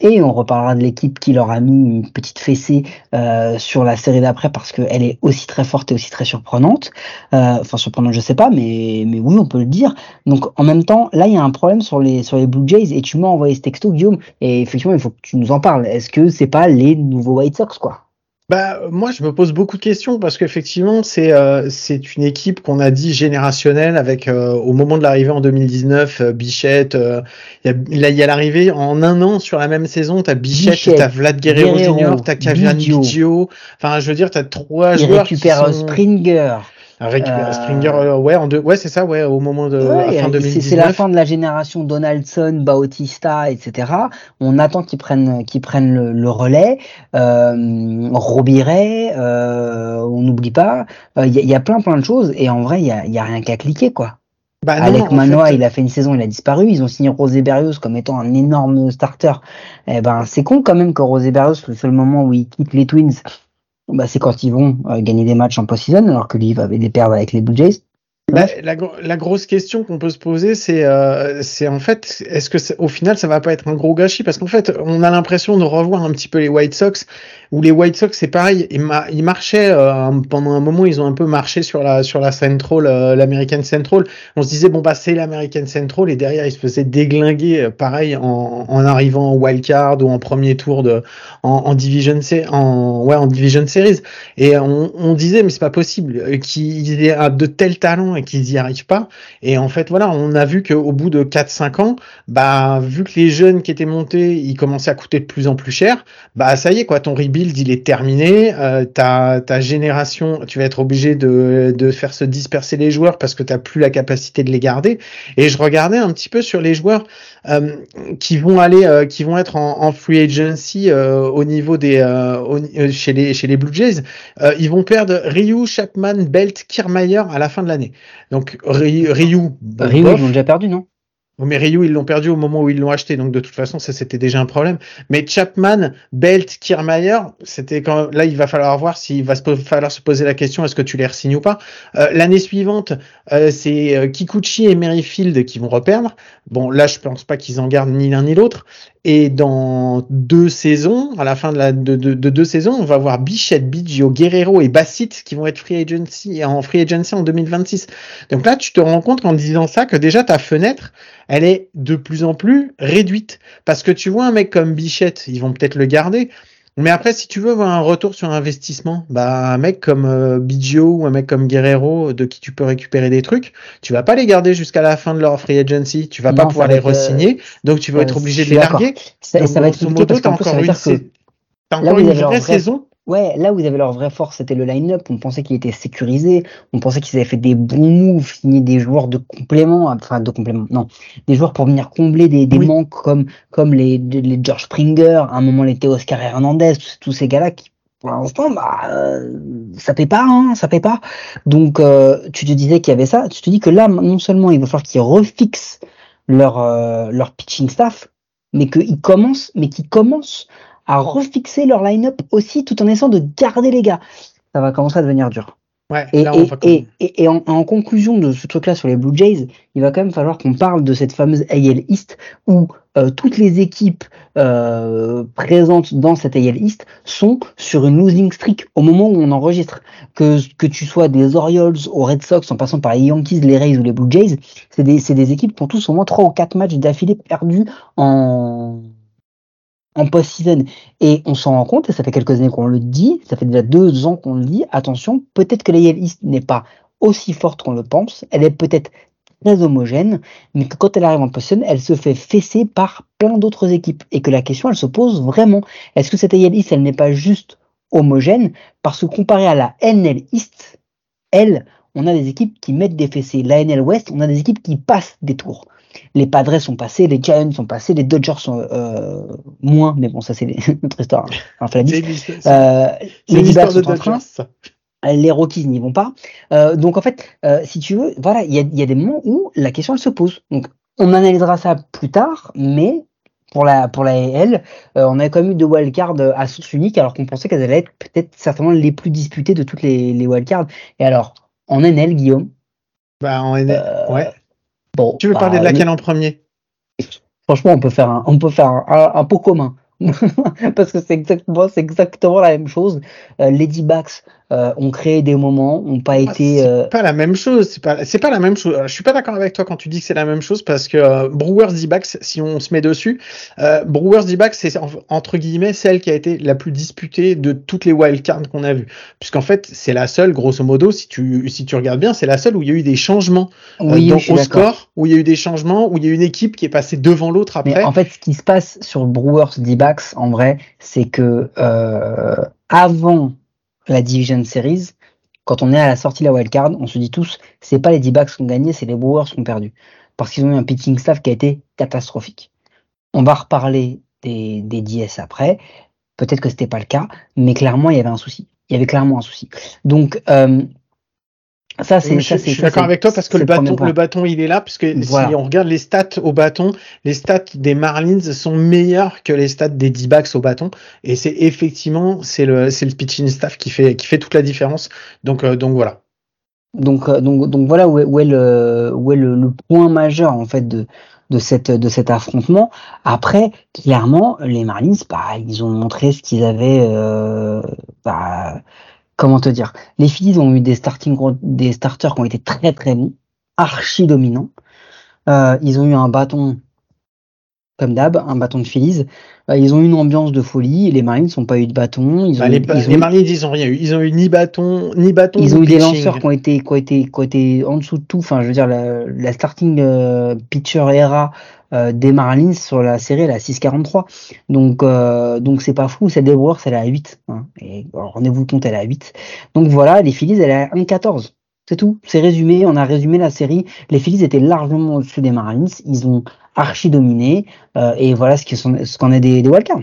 Et on reparlera de l'équipe qui leur a mis une petite fessée euh, sur la série d'après parce qu'elle est aussi très forte et aussi très surprenante. Euh, enfin surprenante, je sais pas, mais mais oui, on peut le dire. Donc en même temps, là il y a un problème sur les sur les Blue Jays et tu m'as envoyé ce texto, Guillaume, et effectivement il faut que tu nous en parles. Est-ce que c'est pas les nouveaux White Sox quoi? Bah, moi, je me pose beaucoup de questions parce qu'effectivement, c'est euh, c'est une équipe qu'on a dit générationnelle avec euh, au moment de l'arrivée en 2019, euh, Bichette. Il y a, y a l'arrivée en un an sur la même saison. T'as Bichette, t'as Vlad Guerrero, Jr., t'as Kavian Biggio. Enfin, je veux dire, t'as trois Il joueurs. récupère qui sont... Springer. Récupérer euh... Springer, euh, ouais, en deux, ouais, c'est ça, ouais, au moment de ouais, fin 2019. C'est la fin de la génération Donaldson, Bautista, etc. On attend qu'ils prennent, qu'ils prennent le, le relais. Euh, Robiret, euh, on n'oublie pas. Il y, y, a plein, plein de choses. Et en vrai, il y a, y a rien qu'à cliquer, quoi. Bah non, Alec Manoa, fait... il a fait une saison, il a disparu. Ils ont signé Rosé Berrios comme étant un énorme starter. Eh ben, c'est con quand même que Rosé Berrios, le seul moment où il quitte les Twins, bah, c'est quand ils vont euh, gagner des matchs en post-season, alors que lui va les perdre avec les Blue Jays. Bah, la, grosse question qu'on peut se poser, c'est euh, en fait, est-ce que au final, ça va pas être un gros gâchis? Parce qu'en fait, on a l'impression de revoir un petit peu les White Sox, où les White Sox, c'est pareil, ils, ma ils marchaient euh, pendant un moment, ils ont un peu marché sur la Central, euh, l'American Central. On se disait bon bah c'est l'American Central, et derrière ils se faisaient déglinguer, pareil en, arrivant en wild card ou en premier tour de en, division en ouais en division series. Et on, on disait mais c'est pas possible qu'ils aient de tels talents qu'ils y arrivent pas. Et en fait, voilà, on a vu qu'au bout de 4-5 ans, bah, vu que les jeunes qui étaient montés, ils commençaient à coûter de plus en plus cher, bah, ça y est, quoi, ton rebuild, il est terminé. Euh, ta, ta génération, tu vas être obligé de, de faire se disperser les joueurs parce que tu plus la capacité de les garder. Et je regardais un petit peu sur les joueurs euh, qui vont aller, euh, qui vont être en, free agency euh, au niveau des, au, chez les, chez les Blue Jays. ils vont perdre Ryu, Chapman, Belt, Kiermaier à la fin de l'année. Donc Ryu, Ryu, Ryu ils l'ont déjà perdu, non? Mais Ryu, ils l'ont perdu au moment où ils l'ont acheté, donc de toute façon, ça c'était déjà un problème. Mais Chapman, Belt, Kiermaier, c'était quand là, il va falloir voir s'il va se falloir se poser la question est-ce que tu les resignes ou pas? Euh, L'année suivante, euh, c'est euh, Kikuchi et Merrifield qui vont reperdre. Bon, là, je pense pas qu'ils en gardent ni l'un ni l'autre. Et dans deux saisons, à la fin de, deux saisons, on va voir Bichette, Biggio, Guerrero et Bassett qui vont être free agency en free agency en 2026. Donc là, tu te rends compte en disant ça que déjà ta fenêtre, elle est de plus en plus réduite. Parce que tu vois un mec comme Bichette, ils vont peut-être le garder. Mais après, si tu veux voir un retour sur investissement, bah un mec comme euh, Biggio ou un mec comme Guerrero, de qui tu peux récupérer des trucs, tu vas pas les garder jusqu'à la fin de leur free agency. Tu vas Non, pas pouvoir les être, re-signer, donc tu vas euh, être obligé de les larguer. Ça, Donc, ça va être modo, parce ça encore une, que là encore une vraie- saison. Ouais, là où ils avaient leur vraie force, c'était le line-up. On pensait qu'il était sécurisé. On pensait qu'ils avaient fait des bons moves, signé des joueurs de complément, enfin de complément, non, des joueurs pour venir combler des, des Oui. manques comme comme les, les George Springer, à un moment les Oscar Hernandez, tous, tous ces gars-là qui pour l'instant, bah, euh, ça paie pas, hein, ça paie pas. Donc, euh, tu te disais qu'il y avait ça. Tu te dis que là, non seulement il va falloir qu'ils refixent leur euh, leur pitching staff, mais qu'ils commencent, mais qu'ils commencent à refixer leur line-up aussi, tout en essayant de garder les gars. Ça va commencer à devenir dur. Ouais, Et, là, on et, va et, et, et en, en conclusion de ce truc-là sur les Blue Jays, il va quand même falloir qu'on parle de cette fameuse AL East où euh, toutes les équipes euh, présentes dans cette AL East sont sur une losing streak au moment où on enregistre. Que, que tu sois des Orioles aux Red Sox en passant par les Yankees, les Rays ou les Blue Jays, c'est des, des équipes qui ont tous au moins trois ou quatre matchs d'affilée perdus en, en post-season. Et on s'en rend compte, et ça fait quelques années qu'on le dit, ça fait déjà deux ans qu'on le dit, attention, peut-être que la East n'est pas aussi forte qu'on le pense, elle est peut-être très homogène, mais que quand elle arrive en post-season, elle se fait fesser par plein d'autres équipes. Et que la question, elle se pose vraiment, est-ce que cette AL East, elle n'est pas juste homogène? Parce que comparé à la NL East, elle, on a des équipes qui mettent des fessées. La NL West, on a des équipes qui passent des tours. Les Padres sont passés, les Giants sont passés, les Dodgers sont euh, moins, mais bon, ça c'est notre histoire. hein. Enfin, la Euh, les Dodgers sont en train, les Rockies n'y vont pas. Euh, donc en fait, euh, si tu veux, voilà, il y a, il y a des moments où la question elle se pose. Donc on analysera ça plus tard, mais pour la pour la AL, on a quand même eu deux wildcards à source unique, alors qu'on pensait qu'elles allaient être peut-être certainement les plus disputées de toutes les, les wildcards. Et alors en NL, Guillaume, Bah, en NL, ouais. Bon, Tu veux bah, parler de le- laquelle en premier? Franchement, on peut faire un, on peut faire un, un, un pot commun parce que c'est exactement, la même chose. Euh, les D-backs euh, ont créé des moments, ont pas Ah, été. c'est euh, pas la même chose. C'est pas, c'est pas la même chose. Je suis pas d'accord avec toi quand tu dis que c'est la même chose parce que euh, Brewers D-backs, si on se met dessus, euh, Brewers D-backs, c'est en- entre guillemets celle qui a été la plus disputée de toutes les wildcards qu'on a vues. Puisqu'en fait, c'est la seule, grosso modo, si tu, si tu regardes bien, c'est la seule où il y a eu des changements euh, oui, dans- au score, où il y a eu des changements, où il y a eu une équipe qui est passée devant l'autre Mais après. en fait, ce qui se passe sur Brewers D-backs, en vrai, c'est que euh, avant la Division Series, quand on est à la sortie de la wildcard, on se dit tous, c'est pas les D-backs qui ont gagné, c'est les Brewers qui ont perdu. Parce qu'ils ont eu un pitching staff qui a été catastrophique. On va reparler des, des DS après. Peut-être que c'était pas le cas, mais clairement, il y avait un souci. Il y avait clairement un souci. Donc, euh, ça, c'est. Je, je suis d'accord avec toi parce que le bâton, le bâton, il est là puisque Voilà. si on regarde les stats au bâton, les stats des Marlins sont meilleures que les stats des D-backs au bâton et c'est effectivement c'est le c'est le pitching staff qui fait qui fait toute la différence. Donc euh, donc voilà. Donc, euh, donc, donc voilà où est, où est le, où est le, le point majeur en fait de, de, cette, de cet affrontement. Après, clairement, les Marlins, bah, ils ont montré ce qu'ils avaient. Euh, bah, comment te dire? Les Phillies ont eu des starting, des starters qui ont été très très bons, archi dominants. Euh, ils ont eu un bâton comme d'hab, un bâton de Phillies. Euh, ils ont eu une ambiance de folie. Les Marlins n'ont pas eu de bâton. Ils ont, Bah, les, ils ont les eu- Marlins ils ont rien eu. Ils ont eu ni bâton ni bâton. ils ont eu des lanceurs qui ont été, qui ont été, qui ont été en dessous de tout. Enfin, je veux dire, la, la starting euh, pitcher era euh, des Marlins sur la série, elle est à 6,43. Donc, euh, donc c'est pas fou. Celle des Brewers, elle est à 8. Hein. Et rendez-vous compte, elle est à 8. Donc voilà, les Phillies, elle est à 1,14. C'est tout. C'est résumé. On a résumé la série. Les Phillies étaient largement au-dessus des Marlins. Ils ont archi dominé. Euh, et voilà ce qu'on est des, des wildcards.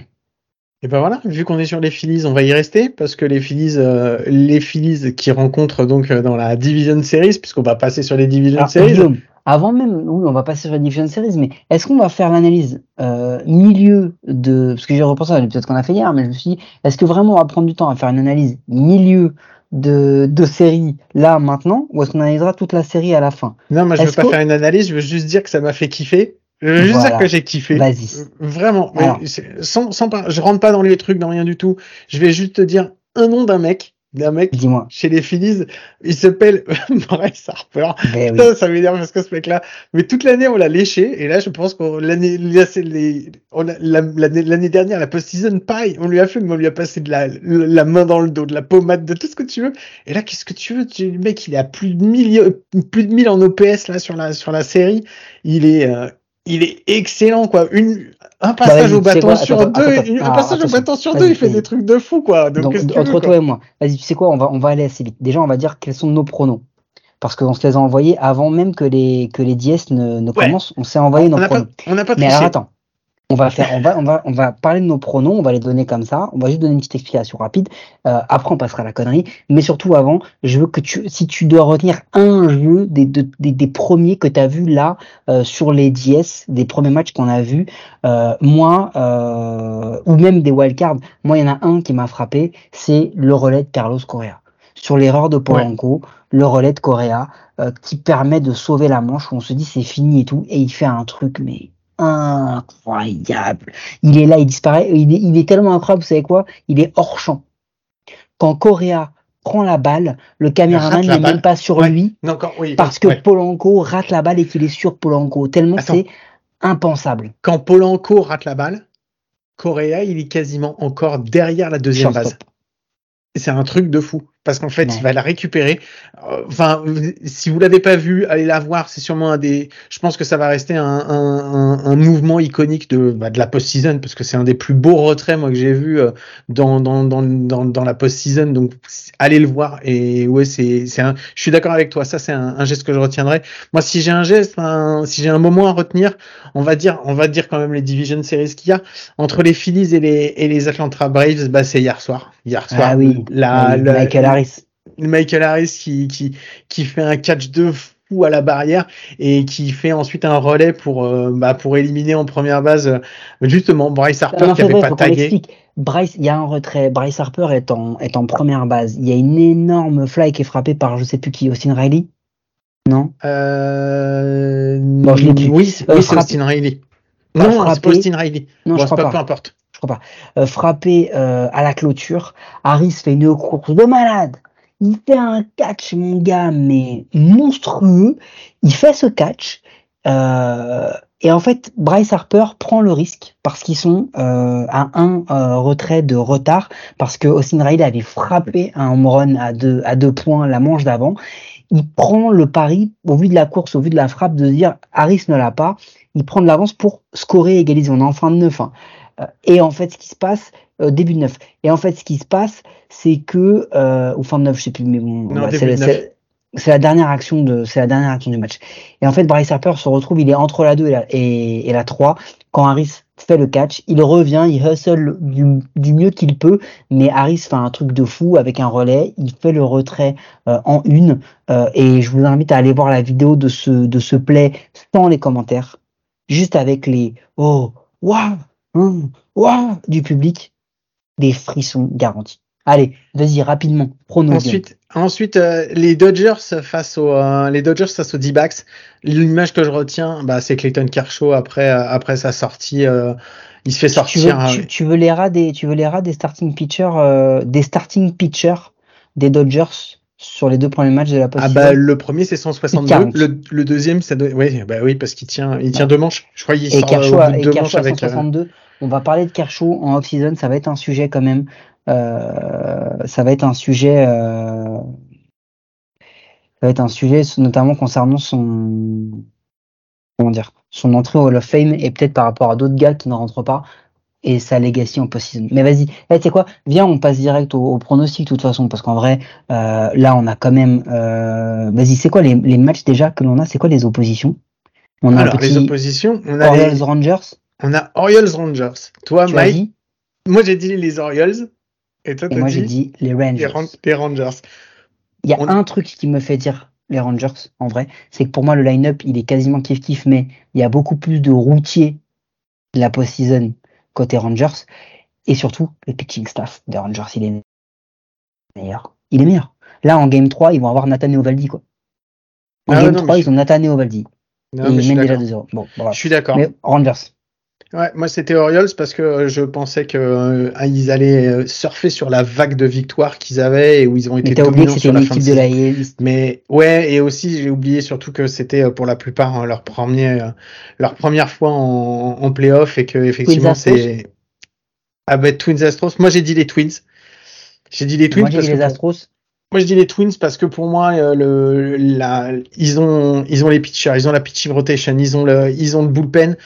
Et ben voilà, vu qu'on est sur les Phillies, on va y rester parce que les Phillies, euh, les Phillies qui rencontrent donc dans la Division Series, puisqu'on va passer sur les Division Alors, Series. Guillaume, avant même, oui, on va passer sur la Division Series, mais est-ce qu'on va faire l'analyse euh, milieu de, parce que j'ai repensé à l'épisode qu'on a fait hier, mais je me suis dit, est-ce que vraiment on va prendre du temps à faire une analyse milieu de, de série là maintenant, ou est-ce qu'on analysera toute la série à la fin? Non, moi je veux pas que- faire une analyse, je veux juste dire que ça m'a fait kiffer. Je veux juste Voilà. dire que j'ai kiffé. Vas-y. Vraiment. Alors. sans, sans, je rentre pas dans les trucs, dans rien du tout. Je vais juste te dire un nom d'un mec, d'un mec chez les Phillies. Il s'appelle Bryce Harper. Ben oui. Putain, ça m'énerve parce que ce mec-là. Mais toute l'année, on l'a léché. Et là, je pense qu'on l'année, l'année dernière, la post-season, pareil, on lui a fait, mais on lui a passé de la, la main dans le dos, de la pommade, de tout ce que tu veux. Et là, qu'est-ce que tu veux? Tu- Le mec, il est à plus de 1000, plus de 1000 en OPS, là, sur la, sur la série. Il est, euh, il est excellent, quoi. Une, un passage vas-y, au bâton quoi sur Attends, deux, attends, attends. une- un Ah, passage au attention. bâton sur deux, il fait des trucs de fou, quoi. Donc, Donc, entre veux, toi quoi et moi, vas-y, tu sais quoi, on va, on va aller assez vite. Déjà, on va dire quels sont nos pronos. Parce qu'on se les a envoyés avant même que les, que les DS ne, ne Ouais. commencent. On s'est envoyé nos on n'a pronos. pas, on n'a pas Mais alors attends, on va faire, on va, on va, on va parler de nos pronos, on va les donner comme ça. On va juste donner une petite explication rapide. Euh, après, on passera à la connerie. Mais surtout avant, je veux que tu, si tu dois retenir un jeu des, de- des, des premiers que tu as vu là euh, sur les DS, des premiers matchs qu'on a vus, euh, moi euh, ou même des wildcards, moi il y en a un qui m'a frappé, c'est le relais de Carlos Correa. Sur l'erreur de Polanco, le relais de Correa euh, qui permet de sauver la manche où on se dit c'est fini et tout, et il fait un truc mais incroyable. Il est là, il disparaît, il est, il est tellement incroyable, vous savez quoi? Il est hors champ. Quand Correa prend la balle, le caméraman n'est même pas sur Ouais. lui Non, oui, parce que ouais. Polanco rate la balle et qu'il est sur Polanco, tellement c'est impensable. quand Polanco rate la balle, Correa, il est quasiment encore derrière la deuxième base. C'est un truc de fou. Parce qu'en fait, il va la récupérer. Euh, Enfin, si vous l'avez pas vu, allez la voir. C'est sûrement un des. Je pense que ça va rester un, un, un, un mouvement iconique de, bah, de la post-season parce que c'est un des plus beaux retraits moi que j'ai vu euh, dans, dans, dans, dans, dans la post-season. Donc, allez le voir. Et ouais, c'est c'est un. Je suis d'accord avec toi. Ça, c'est un, un geste que je retiendrai. Moi, si j'ai un geste, un- si j'ai un moment à retenir, on va dire, on va dire quand même les division series qu'il y a entre les Phillies et les et les Atlanta Braves. Bah, c'est hier soir. Hier soir. Ah oui, La, oui, la- Michael Harris. Michael Harris qui, qui, qui fait un catch de fou à la barrière et qui fait ensuite un relais pour, euh, bah, pour éliminer en première base euh, justement Bryce Harper Non, qui c'est avait vrai, pas tagué. Bryce, il y a un retrait. Bryce Harper est en, est en première base. Il y a une énorme fly qui est frappée par je sais plus qui, Austin Riley. Non? Euh... Bon, je l'ai. Oui, c'est oui, c'est frappé- Austin Riley. Non, c'est Austin Riley. Non, Bon, je crois pas. peu importe. Je crois pas, euh, frappé euh, à la clôture. Harris fait une course de malade. Il fait un catch, mon gars, mais monstrueux. Il fait ce catch. Euh, et en fait, Bryce Harper prend le risque parce qu'ils sont à un retrait de retard, parce que Austin avait frappé un home run à deux, points la manche d'avant. Il prend le pari, au vu de la course, au vu de la frappe, de dire Harris ne l'a pas. Il prend de l'avance pour scorer et égaliser. On est en fin de 9. Hein. Et en fait, ce qui se passe, euh, début de 9. Et en fait, ce qui se passe, c'est que, euh, ou fin de 9, je sais plus, mais bon, bah, c'est la- c'est dernière action de, c'est la dernière action du match. Et en fait, Bryce Harper se retrouve, il est entre la 2 et la, et, et la 3. Quand Harris fait le catch, il revient, il hustle du, du mieux qu'il peut, mais Harris fait un truc de fou avec un relais, il fait le retrait euh, en une, euh, et je vous invite à aller voir la vidéo de ce, de ce play sans les commentaires, juste avec les oh, waouh, waouh du public, des frissons garantis. Allez, vas-y rapidement. Ensuite, ensuite euh, les Dodgers face aux euh, les Dodgers face aux D-backs. L'image que je retiens, bah, c'est Clayton Kershaw après euh, après sa sortie, il se fait tu veux, sortir. tu, tu veux les rats des, tu veux les rats des starting pitchers, des starting pitchers des Dodgers sur les deux premiers matchs de la Ah post bah le premier c'est 162, 40. le, le deuxième ça doit oui bah oui parce qu'il tient il tient deux manches. Je crois qu'il sort Kershaw, au à- bout de et deux manches avec. euh, 162. On va parler de Kershaw en off-season, ça va être un sujet quand même. Euh, ça va être un sujet. Euh, ça va être un sujet notamment concernant son comment dire son entrée au Hall of Fame et peut-être par rapport à d'autres gars qui ne rentrent pas et sa legacy en post-season. Mais vas-y, Eh, tu sais quoi? Viens, on passe direct au, au pronostic de toute façon parce qu'en vrai, euh, là, on a quand même. Euh, vas-y, c'est quoi les, les matchs déjà que l'on a? C'est quoi les oppositions? On a Alors petit les oppositions, on a Orioles les- Rangers. On a Orioles Rangers. Toi Tu Mike, dit moi j'ai dit les Orioles et toi Et t'as dit dit les Rangers. les, Ran- les Rangers. Il y a on- un truc qui me fait dire les Rangers, en vrai, c'est que pour moi, le line-up, il est quasiment kiff-kiff, mais il y a beaucoup plus de routiers de la post-season côté Rangers. Et surtout, le pitching staff des Rangers, il est meilleur. Il est meilleur. Là, en game 3, ils vont avoir Nathan Ovaldi, quoi. En Ah game non, mais 3, je ils ont Nathan Ovaldi. Non, et ils mènent déjà d'accord. 2-0. Bon, voilà. Je suis d'accord. Mais Rangers. Ouais, moi c'était Orioles parce que euh, je pensais que euh, ils allaient euh, surfer sur la vague de victoires qu'ils avaient et où ils ont été dominants sur la fin de de la. Mais ouais, et aussi j'ai oublié surtout que c'était pour la plupart hein, leur premier, euh, leur première fois en, en playoff et que effectivement c'est ah bah Twins Astros. Moi j'ai dit les Twins. J'ai dit les Twins Moi, j'ai parce dit que les pour- Astros. moi je dis les Twins parce que pour moi euh, le la ils ont ils ont les pitchers, ils ont la pitching rotation, ils ont le ils ont le bullpen,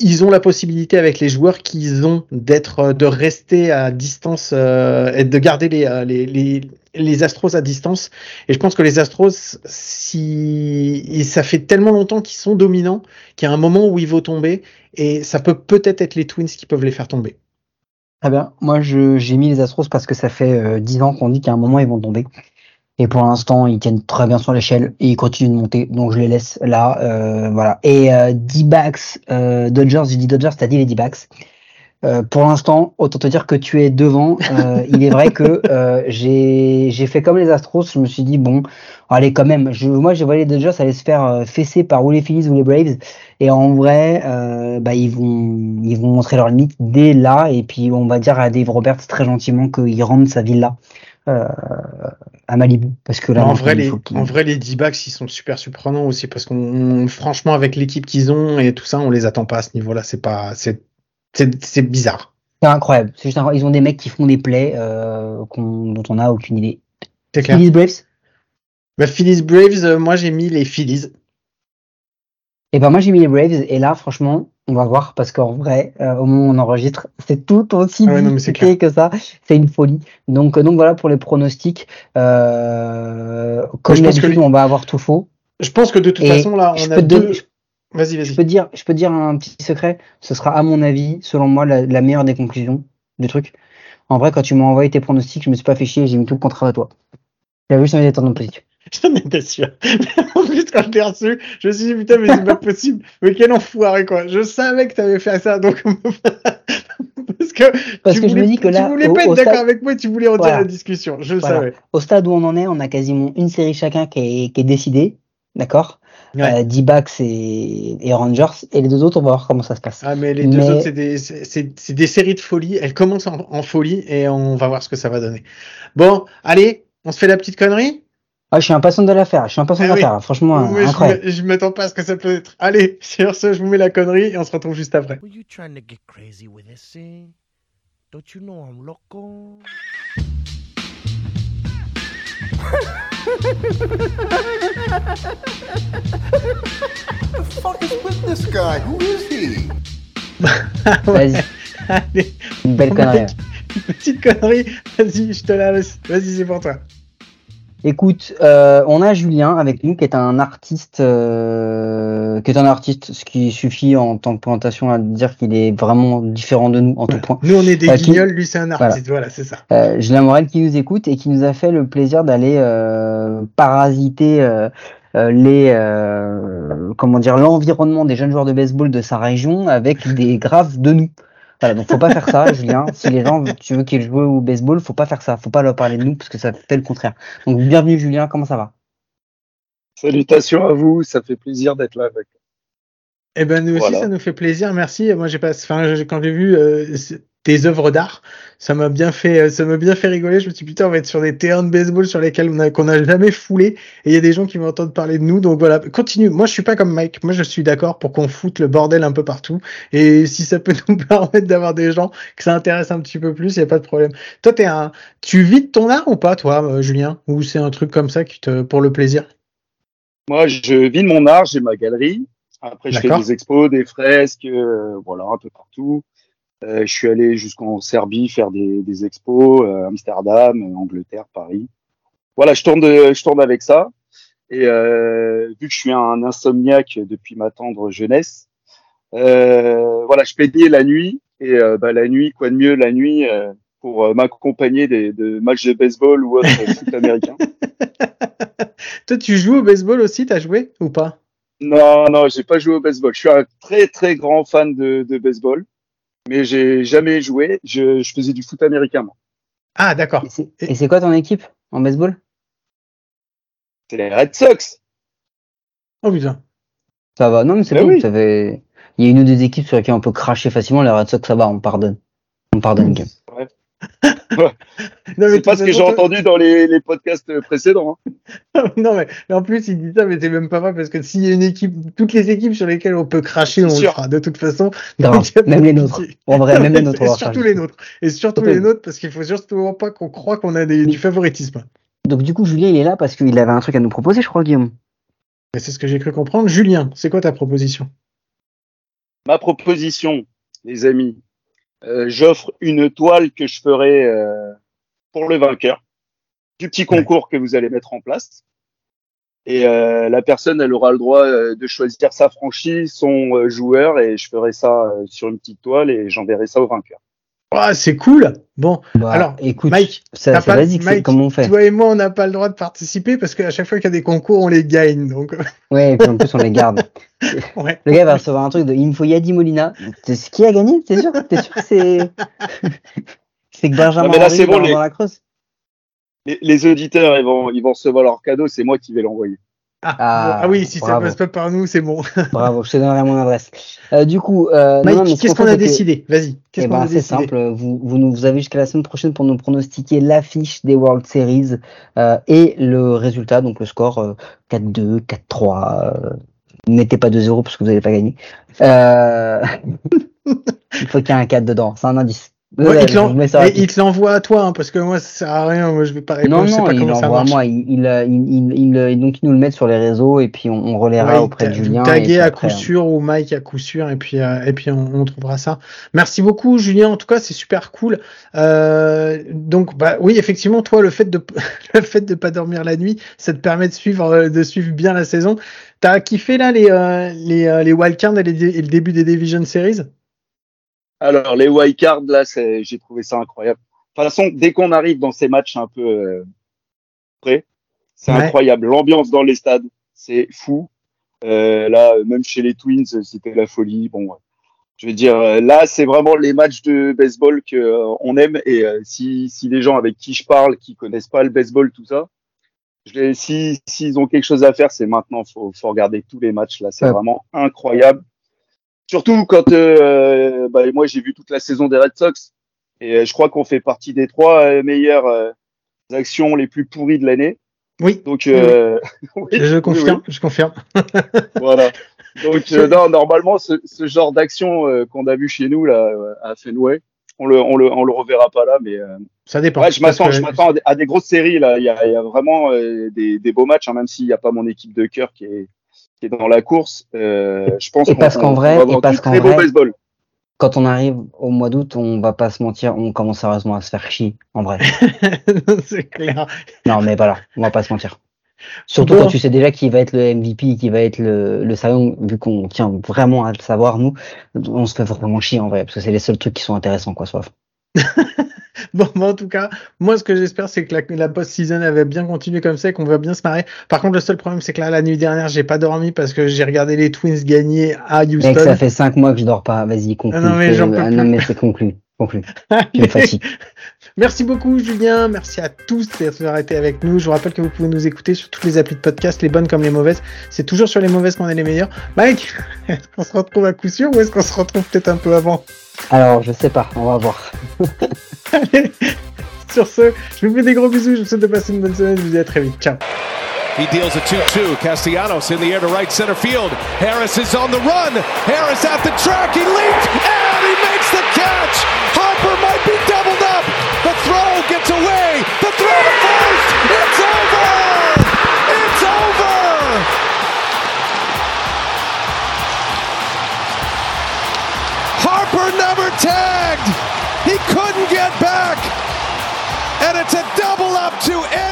ils ont la possibilité avec les joueurs qu'ils ont d'être euh, de rester à distance euh, et de garder les, euh, les les les Astros à distance et je pense que les Astros si ça fait tellement longtemps qu'ils sont dominants qu'il y a un moment où ils vont tomber et ça peut peut-être être les Twins qui peuvent les faire tomber. Très bien. Moi, j'ai mis les Astros parce que ça fait euh, 10 ans qu'on dit qu'à un moment, ils vont tomber. Et pour l'instant, ils tiennent très bien sur l'échelle et ils continuent de monter. Donc, je les laisse là. euh, voilà. Et euh, D-backs, euh, Dodgers, j'ai dit Dodgers, t'as dit les D-backs. Euh, pour l'instant, autant te dire que tu es devant. Euh, il est vrai que euh, j'ai fait comme les Astros. Je me suis dit bon, allez quand même. Je, moi, j'ai voyé les Dodgers aller se faire fesser par ou les Phillies ou les Braves. Et en vrai, bah, ils vont ils vont montrer leurs limites dès là. Et puis on va dire à Dave Roberts très gentiment qu'il rentre sa villa euh, à Malibu parce que là, en vrai, les, en vrai, les D-backs, ils sont super surprenants aussi parce qu'on, on- franchement, avec l'équipe qu'ils ont et tout ça, on les attend pas à ce niveau-là. C'est pas, c'est, bizarre. c'est incroyable. C'est juste incroyable. Ils ont des mecs qui font des plays euh, dont on a aucune idée. C'est clair. Phillies Braves? Bah, Phillies Braves, euh, moi, j'ai mis les Phillies. Et ben moi j'ai mis les Braves et là franchement on va voir parce qu'en vrai euh, au moment où on enregistre c'est tout aussi Ah ouais, discuté que ça. C'est une folie. Donc euh, donc voilà pour les pronostics. Euh, comme je pense que on va avoir tout faux. Je pense que de toute Et façon, là, on a deux. je- Vas-y, je vas-y. peux dire je peux dire un petit secret. Ce sera à mon avis selon moi la, la meilleure des conclusions du truc. En vrai quand tu m'as envoyé tes pronostics je me suis pas fait chier j'ai mis tout le contraire à toi. J'avais juste envie d'être en positif J'en étais sûr. en plus, quand je l'ai reçu, je me suis dit, putain, mais c'est pas possible. Mais quel enfoiré, quoi. Je savais que t'avais fait ça, donc. Parce que. parce tu que je voulais, me dis que là Tu voulais au- pas être d'accord stade- avec moi, tu voulais retirer Voilà. la discussion. Je le Voilà. savais. au stade où on en est, on a quasiment une série chacun qui est, qui est décidée, d'accord? Euh, D-backs et, et Rangers. Et les deux autres, on va voir comment ça se passe. Ah, mais les deux Mais- autres, c'est des, c'est séries de folie. Elles commencent en, en folie et on va voir ce que ça va donner. Bon, allez, on se fait la petite connerie? Ah, je suis impatient de la faire. Je suis impatient Ah de la oui. faire. Franchement, Oui, incroyable. je m'attends pas à ce que ça peut être. Allez, sur ce, je vous mets la connerie et on se retrouve juste après. Were you trying to get crazy with this thing? Don't you know I'm loco? the fuck is with this guy? Who is he? Vas-y, Allez, une belle connerie. petite connerie. Vas-y, je te la laisse. Vas-y, c'est pour toi. Écoute, euh, on a Julien avec nous qui est un artiste, euh, qui est un artiste, ce qui suffit en tant que présentation à dire qu'il est vraiment différent de nous en tout point. Nous, on est des Euh, qui- guignols, lui, c'est un artiste. Voilà, c'est ça. Euh, Julien Morel qui nous écoute et qui nous a fait le plaisir d'aller euh, parasiter euh, les euh, comment dire l'environnement des jeunes joueurs de baseball de sa région avec des graves de nous. Voilà, donc faut pas faire ça, Julien. Si les gens, tu veux qu'ils jouent au baseball, faut pas faire ça. Faut pas leur parler de nous parce que ça fait le contraire. Donc bienvenue Julien, comment ça va? Salutations à vous, ça fait plaisir d'être là avec. Eh ben, nous aussi, Voilà. ça nous fait plaisir. Merci. Moi, j'ai pas, enfin, quand j'ai vu euh, tes œuvres d'art, ça m'a bien fait, euh, ça m'a bien fait rigoler. Je me suis dit, putain, on va être sur des terrains de baseball sur lesquels on a, qu'on a jamais foulé. Et il y a des gens qui vont entendre parler de nous. Donc voilà, continue. Moi, je suis pas comme Mike. Moi, je suis d'accord pour qu'on foute le bordel un peu partout. Et si ça peut nous permettre d'avoir des gens que ça intéresse un petit peu plus, il y a pas de problème. Toi, t'es un, tu vis de ton art ou pas, toi, euh, Julien? Ou c'est un truc comme ça qui te, pour le plaisir? Moi, je vis de mon art, j'ai ma galerie. Après, je fais des expos, des fresques, euh, voilà, un peu partout. Euh, je suis allé jusqu'en Serbie faire des, des expos, euh, Amsterdam, Angleterre, Paris. Voilà, je tourne, de- je tourne avec ça. Et euh, vu que je suis un insomniaque depuis ma tendre jeunesse, euh, voilà, je peignais la nuit. Et euh, bah, la nuit, quoi de mieux la nuit euh, pour m'accompagner des, de matchs de baseball ou autre foot américain. Toi, tu joues au baseball aussi? T'as joué ou pas? Non, non, j'ai pas joué au baseball. Je suis un très très grand fan de, de baseball, mais j'ai jamais joué. Je, je faisais du foot américain. moi. Ah, d'accord. Et c'est- quoi ton équipe en baseball? C'est les Red Sox. Oh putain. Ça va, non mais c'est Bah bon. oui. Ça fait... Il y a une ou deux équipes sur lesquelles on peut cracher facilement. Les Red Sox, ça va, on pardonne. On pardonne. Game. Non, C'est pas ce que j'ai entendu dans les, les podcasts précédents. hein. non, mais, mais en plus, il dit ça, mais c'est même pas vrai parce que s'il y a une équipe, toutes les équipes sur lesquelles on peut cracher, C'est on le fera de toute façon. Grave, Donc, même les nôtres. En vrai, même les nôtres. Et surtout les nôtres. Et surtout les nôtres parce qu'il faut surtout pas qu'on croit qu'on a des, du favoritisme. Donc du coup, Julien, il est là parce qu'il avait un truc à nous proposer, je crois, Guillaume. Mais c'est ce que j'ai cru comprendre. Julien, c'est quoi ta proposition? Ma proposition, les amis, euh, j'offre une toile que je ferai euh, pour le vainqueur du petit concours que vous allez mettre en place. Et euh, la personne, elle aura le droit euh, de choisir sa franchise, son euh, joueur, et je ferai ça euh, sur une petite toile et j'enverrai ça au vainqueur. Ah, c'est cool. Bon, Bah, Alors, écoute, Mike, ça, pas- basique, c'est Mike, comment on fait. toi et moi, on n'a pas le droit de participer parce qu'à chaque fois qu'il y a des concours, on les gagne. Donc, Ouais, et puis en plus, on les garde. ouais. Le gars va recevoir un truc de Info Yadi Molina. C'est ce qui a gagné, t'es sûr? T'es sûr que c'est. c'est que Benjamin Non, mais là, Henry c'est bon, dans, les- dans la creuse Les, les auditeurs, ils vont, ils vont recevoir leur cadeau, c'est moi qui vais l'envoyer. Ah, Ah, ah oui, si ça bravo. passe pas par nous, c'est bon. Bravo, je te donnerai mon adresse. Euh, du coup, euh, qu'est-ce qu'on a c'est que- décidé? Vas-y. Qu'est-ce Eh qu'on ben, a c'est décidé? simple. Vous, vous, nous, vous avez jusqu'à la semaine prochaine pour nous pronostiquer l'affiche des World Series euh, et le résultat, donc le score euh, 4-2, 4-3. Mettez pas 2-0 parce que vous n'allez pas gagner. Euh... il faut qu'il y ait un 4 dedans. C'est un indice. Ouais, il te l'envoie à toi, hein, parce que moi, ça sert à rien. Moi, je vais pas répondre. non, je sais non, pas il comment ça envoie à marche. moi. Il, il, euh, il, euh, donc, il nous le met sur les réseaux et puis on, on relaiera Ouais, auprès de Julien. Taguer à après, coup hein. sûr ou Mike à coup sûr et puis euh, et puis on, on trouvera ça. Merci beaucoup Julien. En tout cas c'est super cool. Euh, donc bah oui effectivement toi le fait de le fait de pas dormir la nuit ça te permet de suivre euh, de suivre bien la saison. T'as kiffé là les euh, les les wildcards et, les- et le début des division series? Alors, les wildcards, là, c'est- j'ai trouvé ça incroyable. De toute façon, dès qu'on arrive dans ces matchs un peu euh, près, c'est Ouais. incroyable. L'ambiance dans les stades, c'est fou. Euh, là, même chez les Twins, c'était la folie. Bon, ouais. je veux dire, euh, là, c'est vraiment les matchs de baseball que euh, on aime. Et euh, si, si les gens avec qui je parle, qui connaissent pas le baseball, tout ça, Je les- si s'ils ont quelque chose à faire, c'est maintenant. Faut faut regarder tous les matchs là. C'est Ouais. vraiment incroyable. Surtout quand euh, bah, moi j'ai vu toute la saison des Red Sox et euh, je crois qu'on fait partie des trois euh, meilleures euh, actions les plus pourries de l'année. Oui, Donc euh, oui, je oui, confirme, je confirme. voilà. Donc euh, non, normalement ce, ce genre d'action euh, qu'on a vu chez nous là à Fenway, on le on le on le reverra pas là, mais euh, Ça dépend. Ouais, je m'attends, que- je m'attends à des- à des grosses séries là. Il y a, il y a vraiment euh, des, des beaux matchs, hein, même s'il n'y a pas mon équipe de cœur qui est, qui est dans la course. Euh, je pense Et parce qu'en vrai- va et parce qu'en très beau vrai- baseball. Quand on arrive au mois d'août, on va pas se mentir, on commence sérieusement à se faire chier, en vrai. c'est clair. Non, mais voilà, on va pas se mentir. Surtout Bon. quand tu sais déjà qui va être le MVP, qui va être le, le salon, vu qu'on tient vraiment à le savoir, nous, on se fait vraiment chier en vrai, parce que c'est les seuls trucs qui sont intéressants, quoi, soif. Bon, bah, en tout cas, moi, ce que j'espère, c'est que la, la post-season avait bien continué comme ça et qu'on va bien se marrer. Par contre, le seul problème, c'est que là, la nuit dernière, j'ai pas dormi parce que j'ai regardé les Twins gagner à Mec, Houston. ça fait cinq mois que je dors pas, vas-y, conclue. Ah non, mais ah non, mais c'est conclu, Tu me. Merci beaucoup, Julien. Merci à tous d'avoir été avec nous. Je vous rappelle que vous pouvez nous écouter sur toutes les applis de podcast, les bonnes comme les mauvaises. C'est toujours sur les mauvaises qu'on est les meilleurs. Mike, est-ce qu'on se retrouve à coup sûr ou est-ce qu'on se retrouve peut-être un peu avant? Alors, je sais pas, on va voir. Allez, sur ce, je vous fais des gros bisous. Je vous souhaite de passer une bonne semaine. Je vous dis à très vite. Ciao. He deals a 2-2. Castellanos in the air to right center field. Harris is on the run. Harris at the track. He leaps and he makes the catch. Gets away. The throw to first. It's over. It's over. Harper never tagged. He couldn't get back. And it's a double up to end.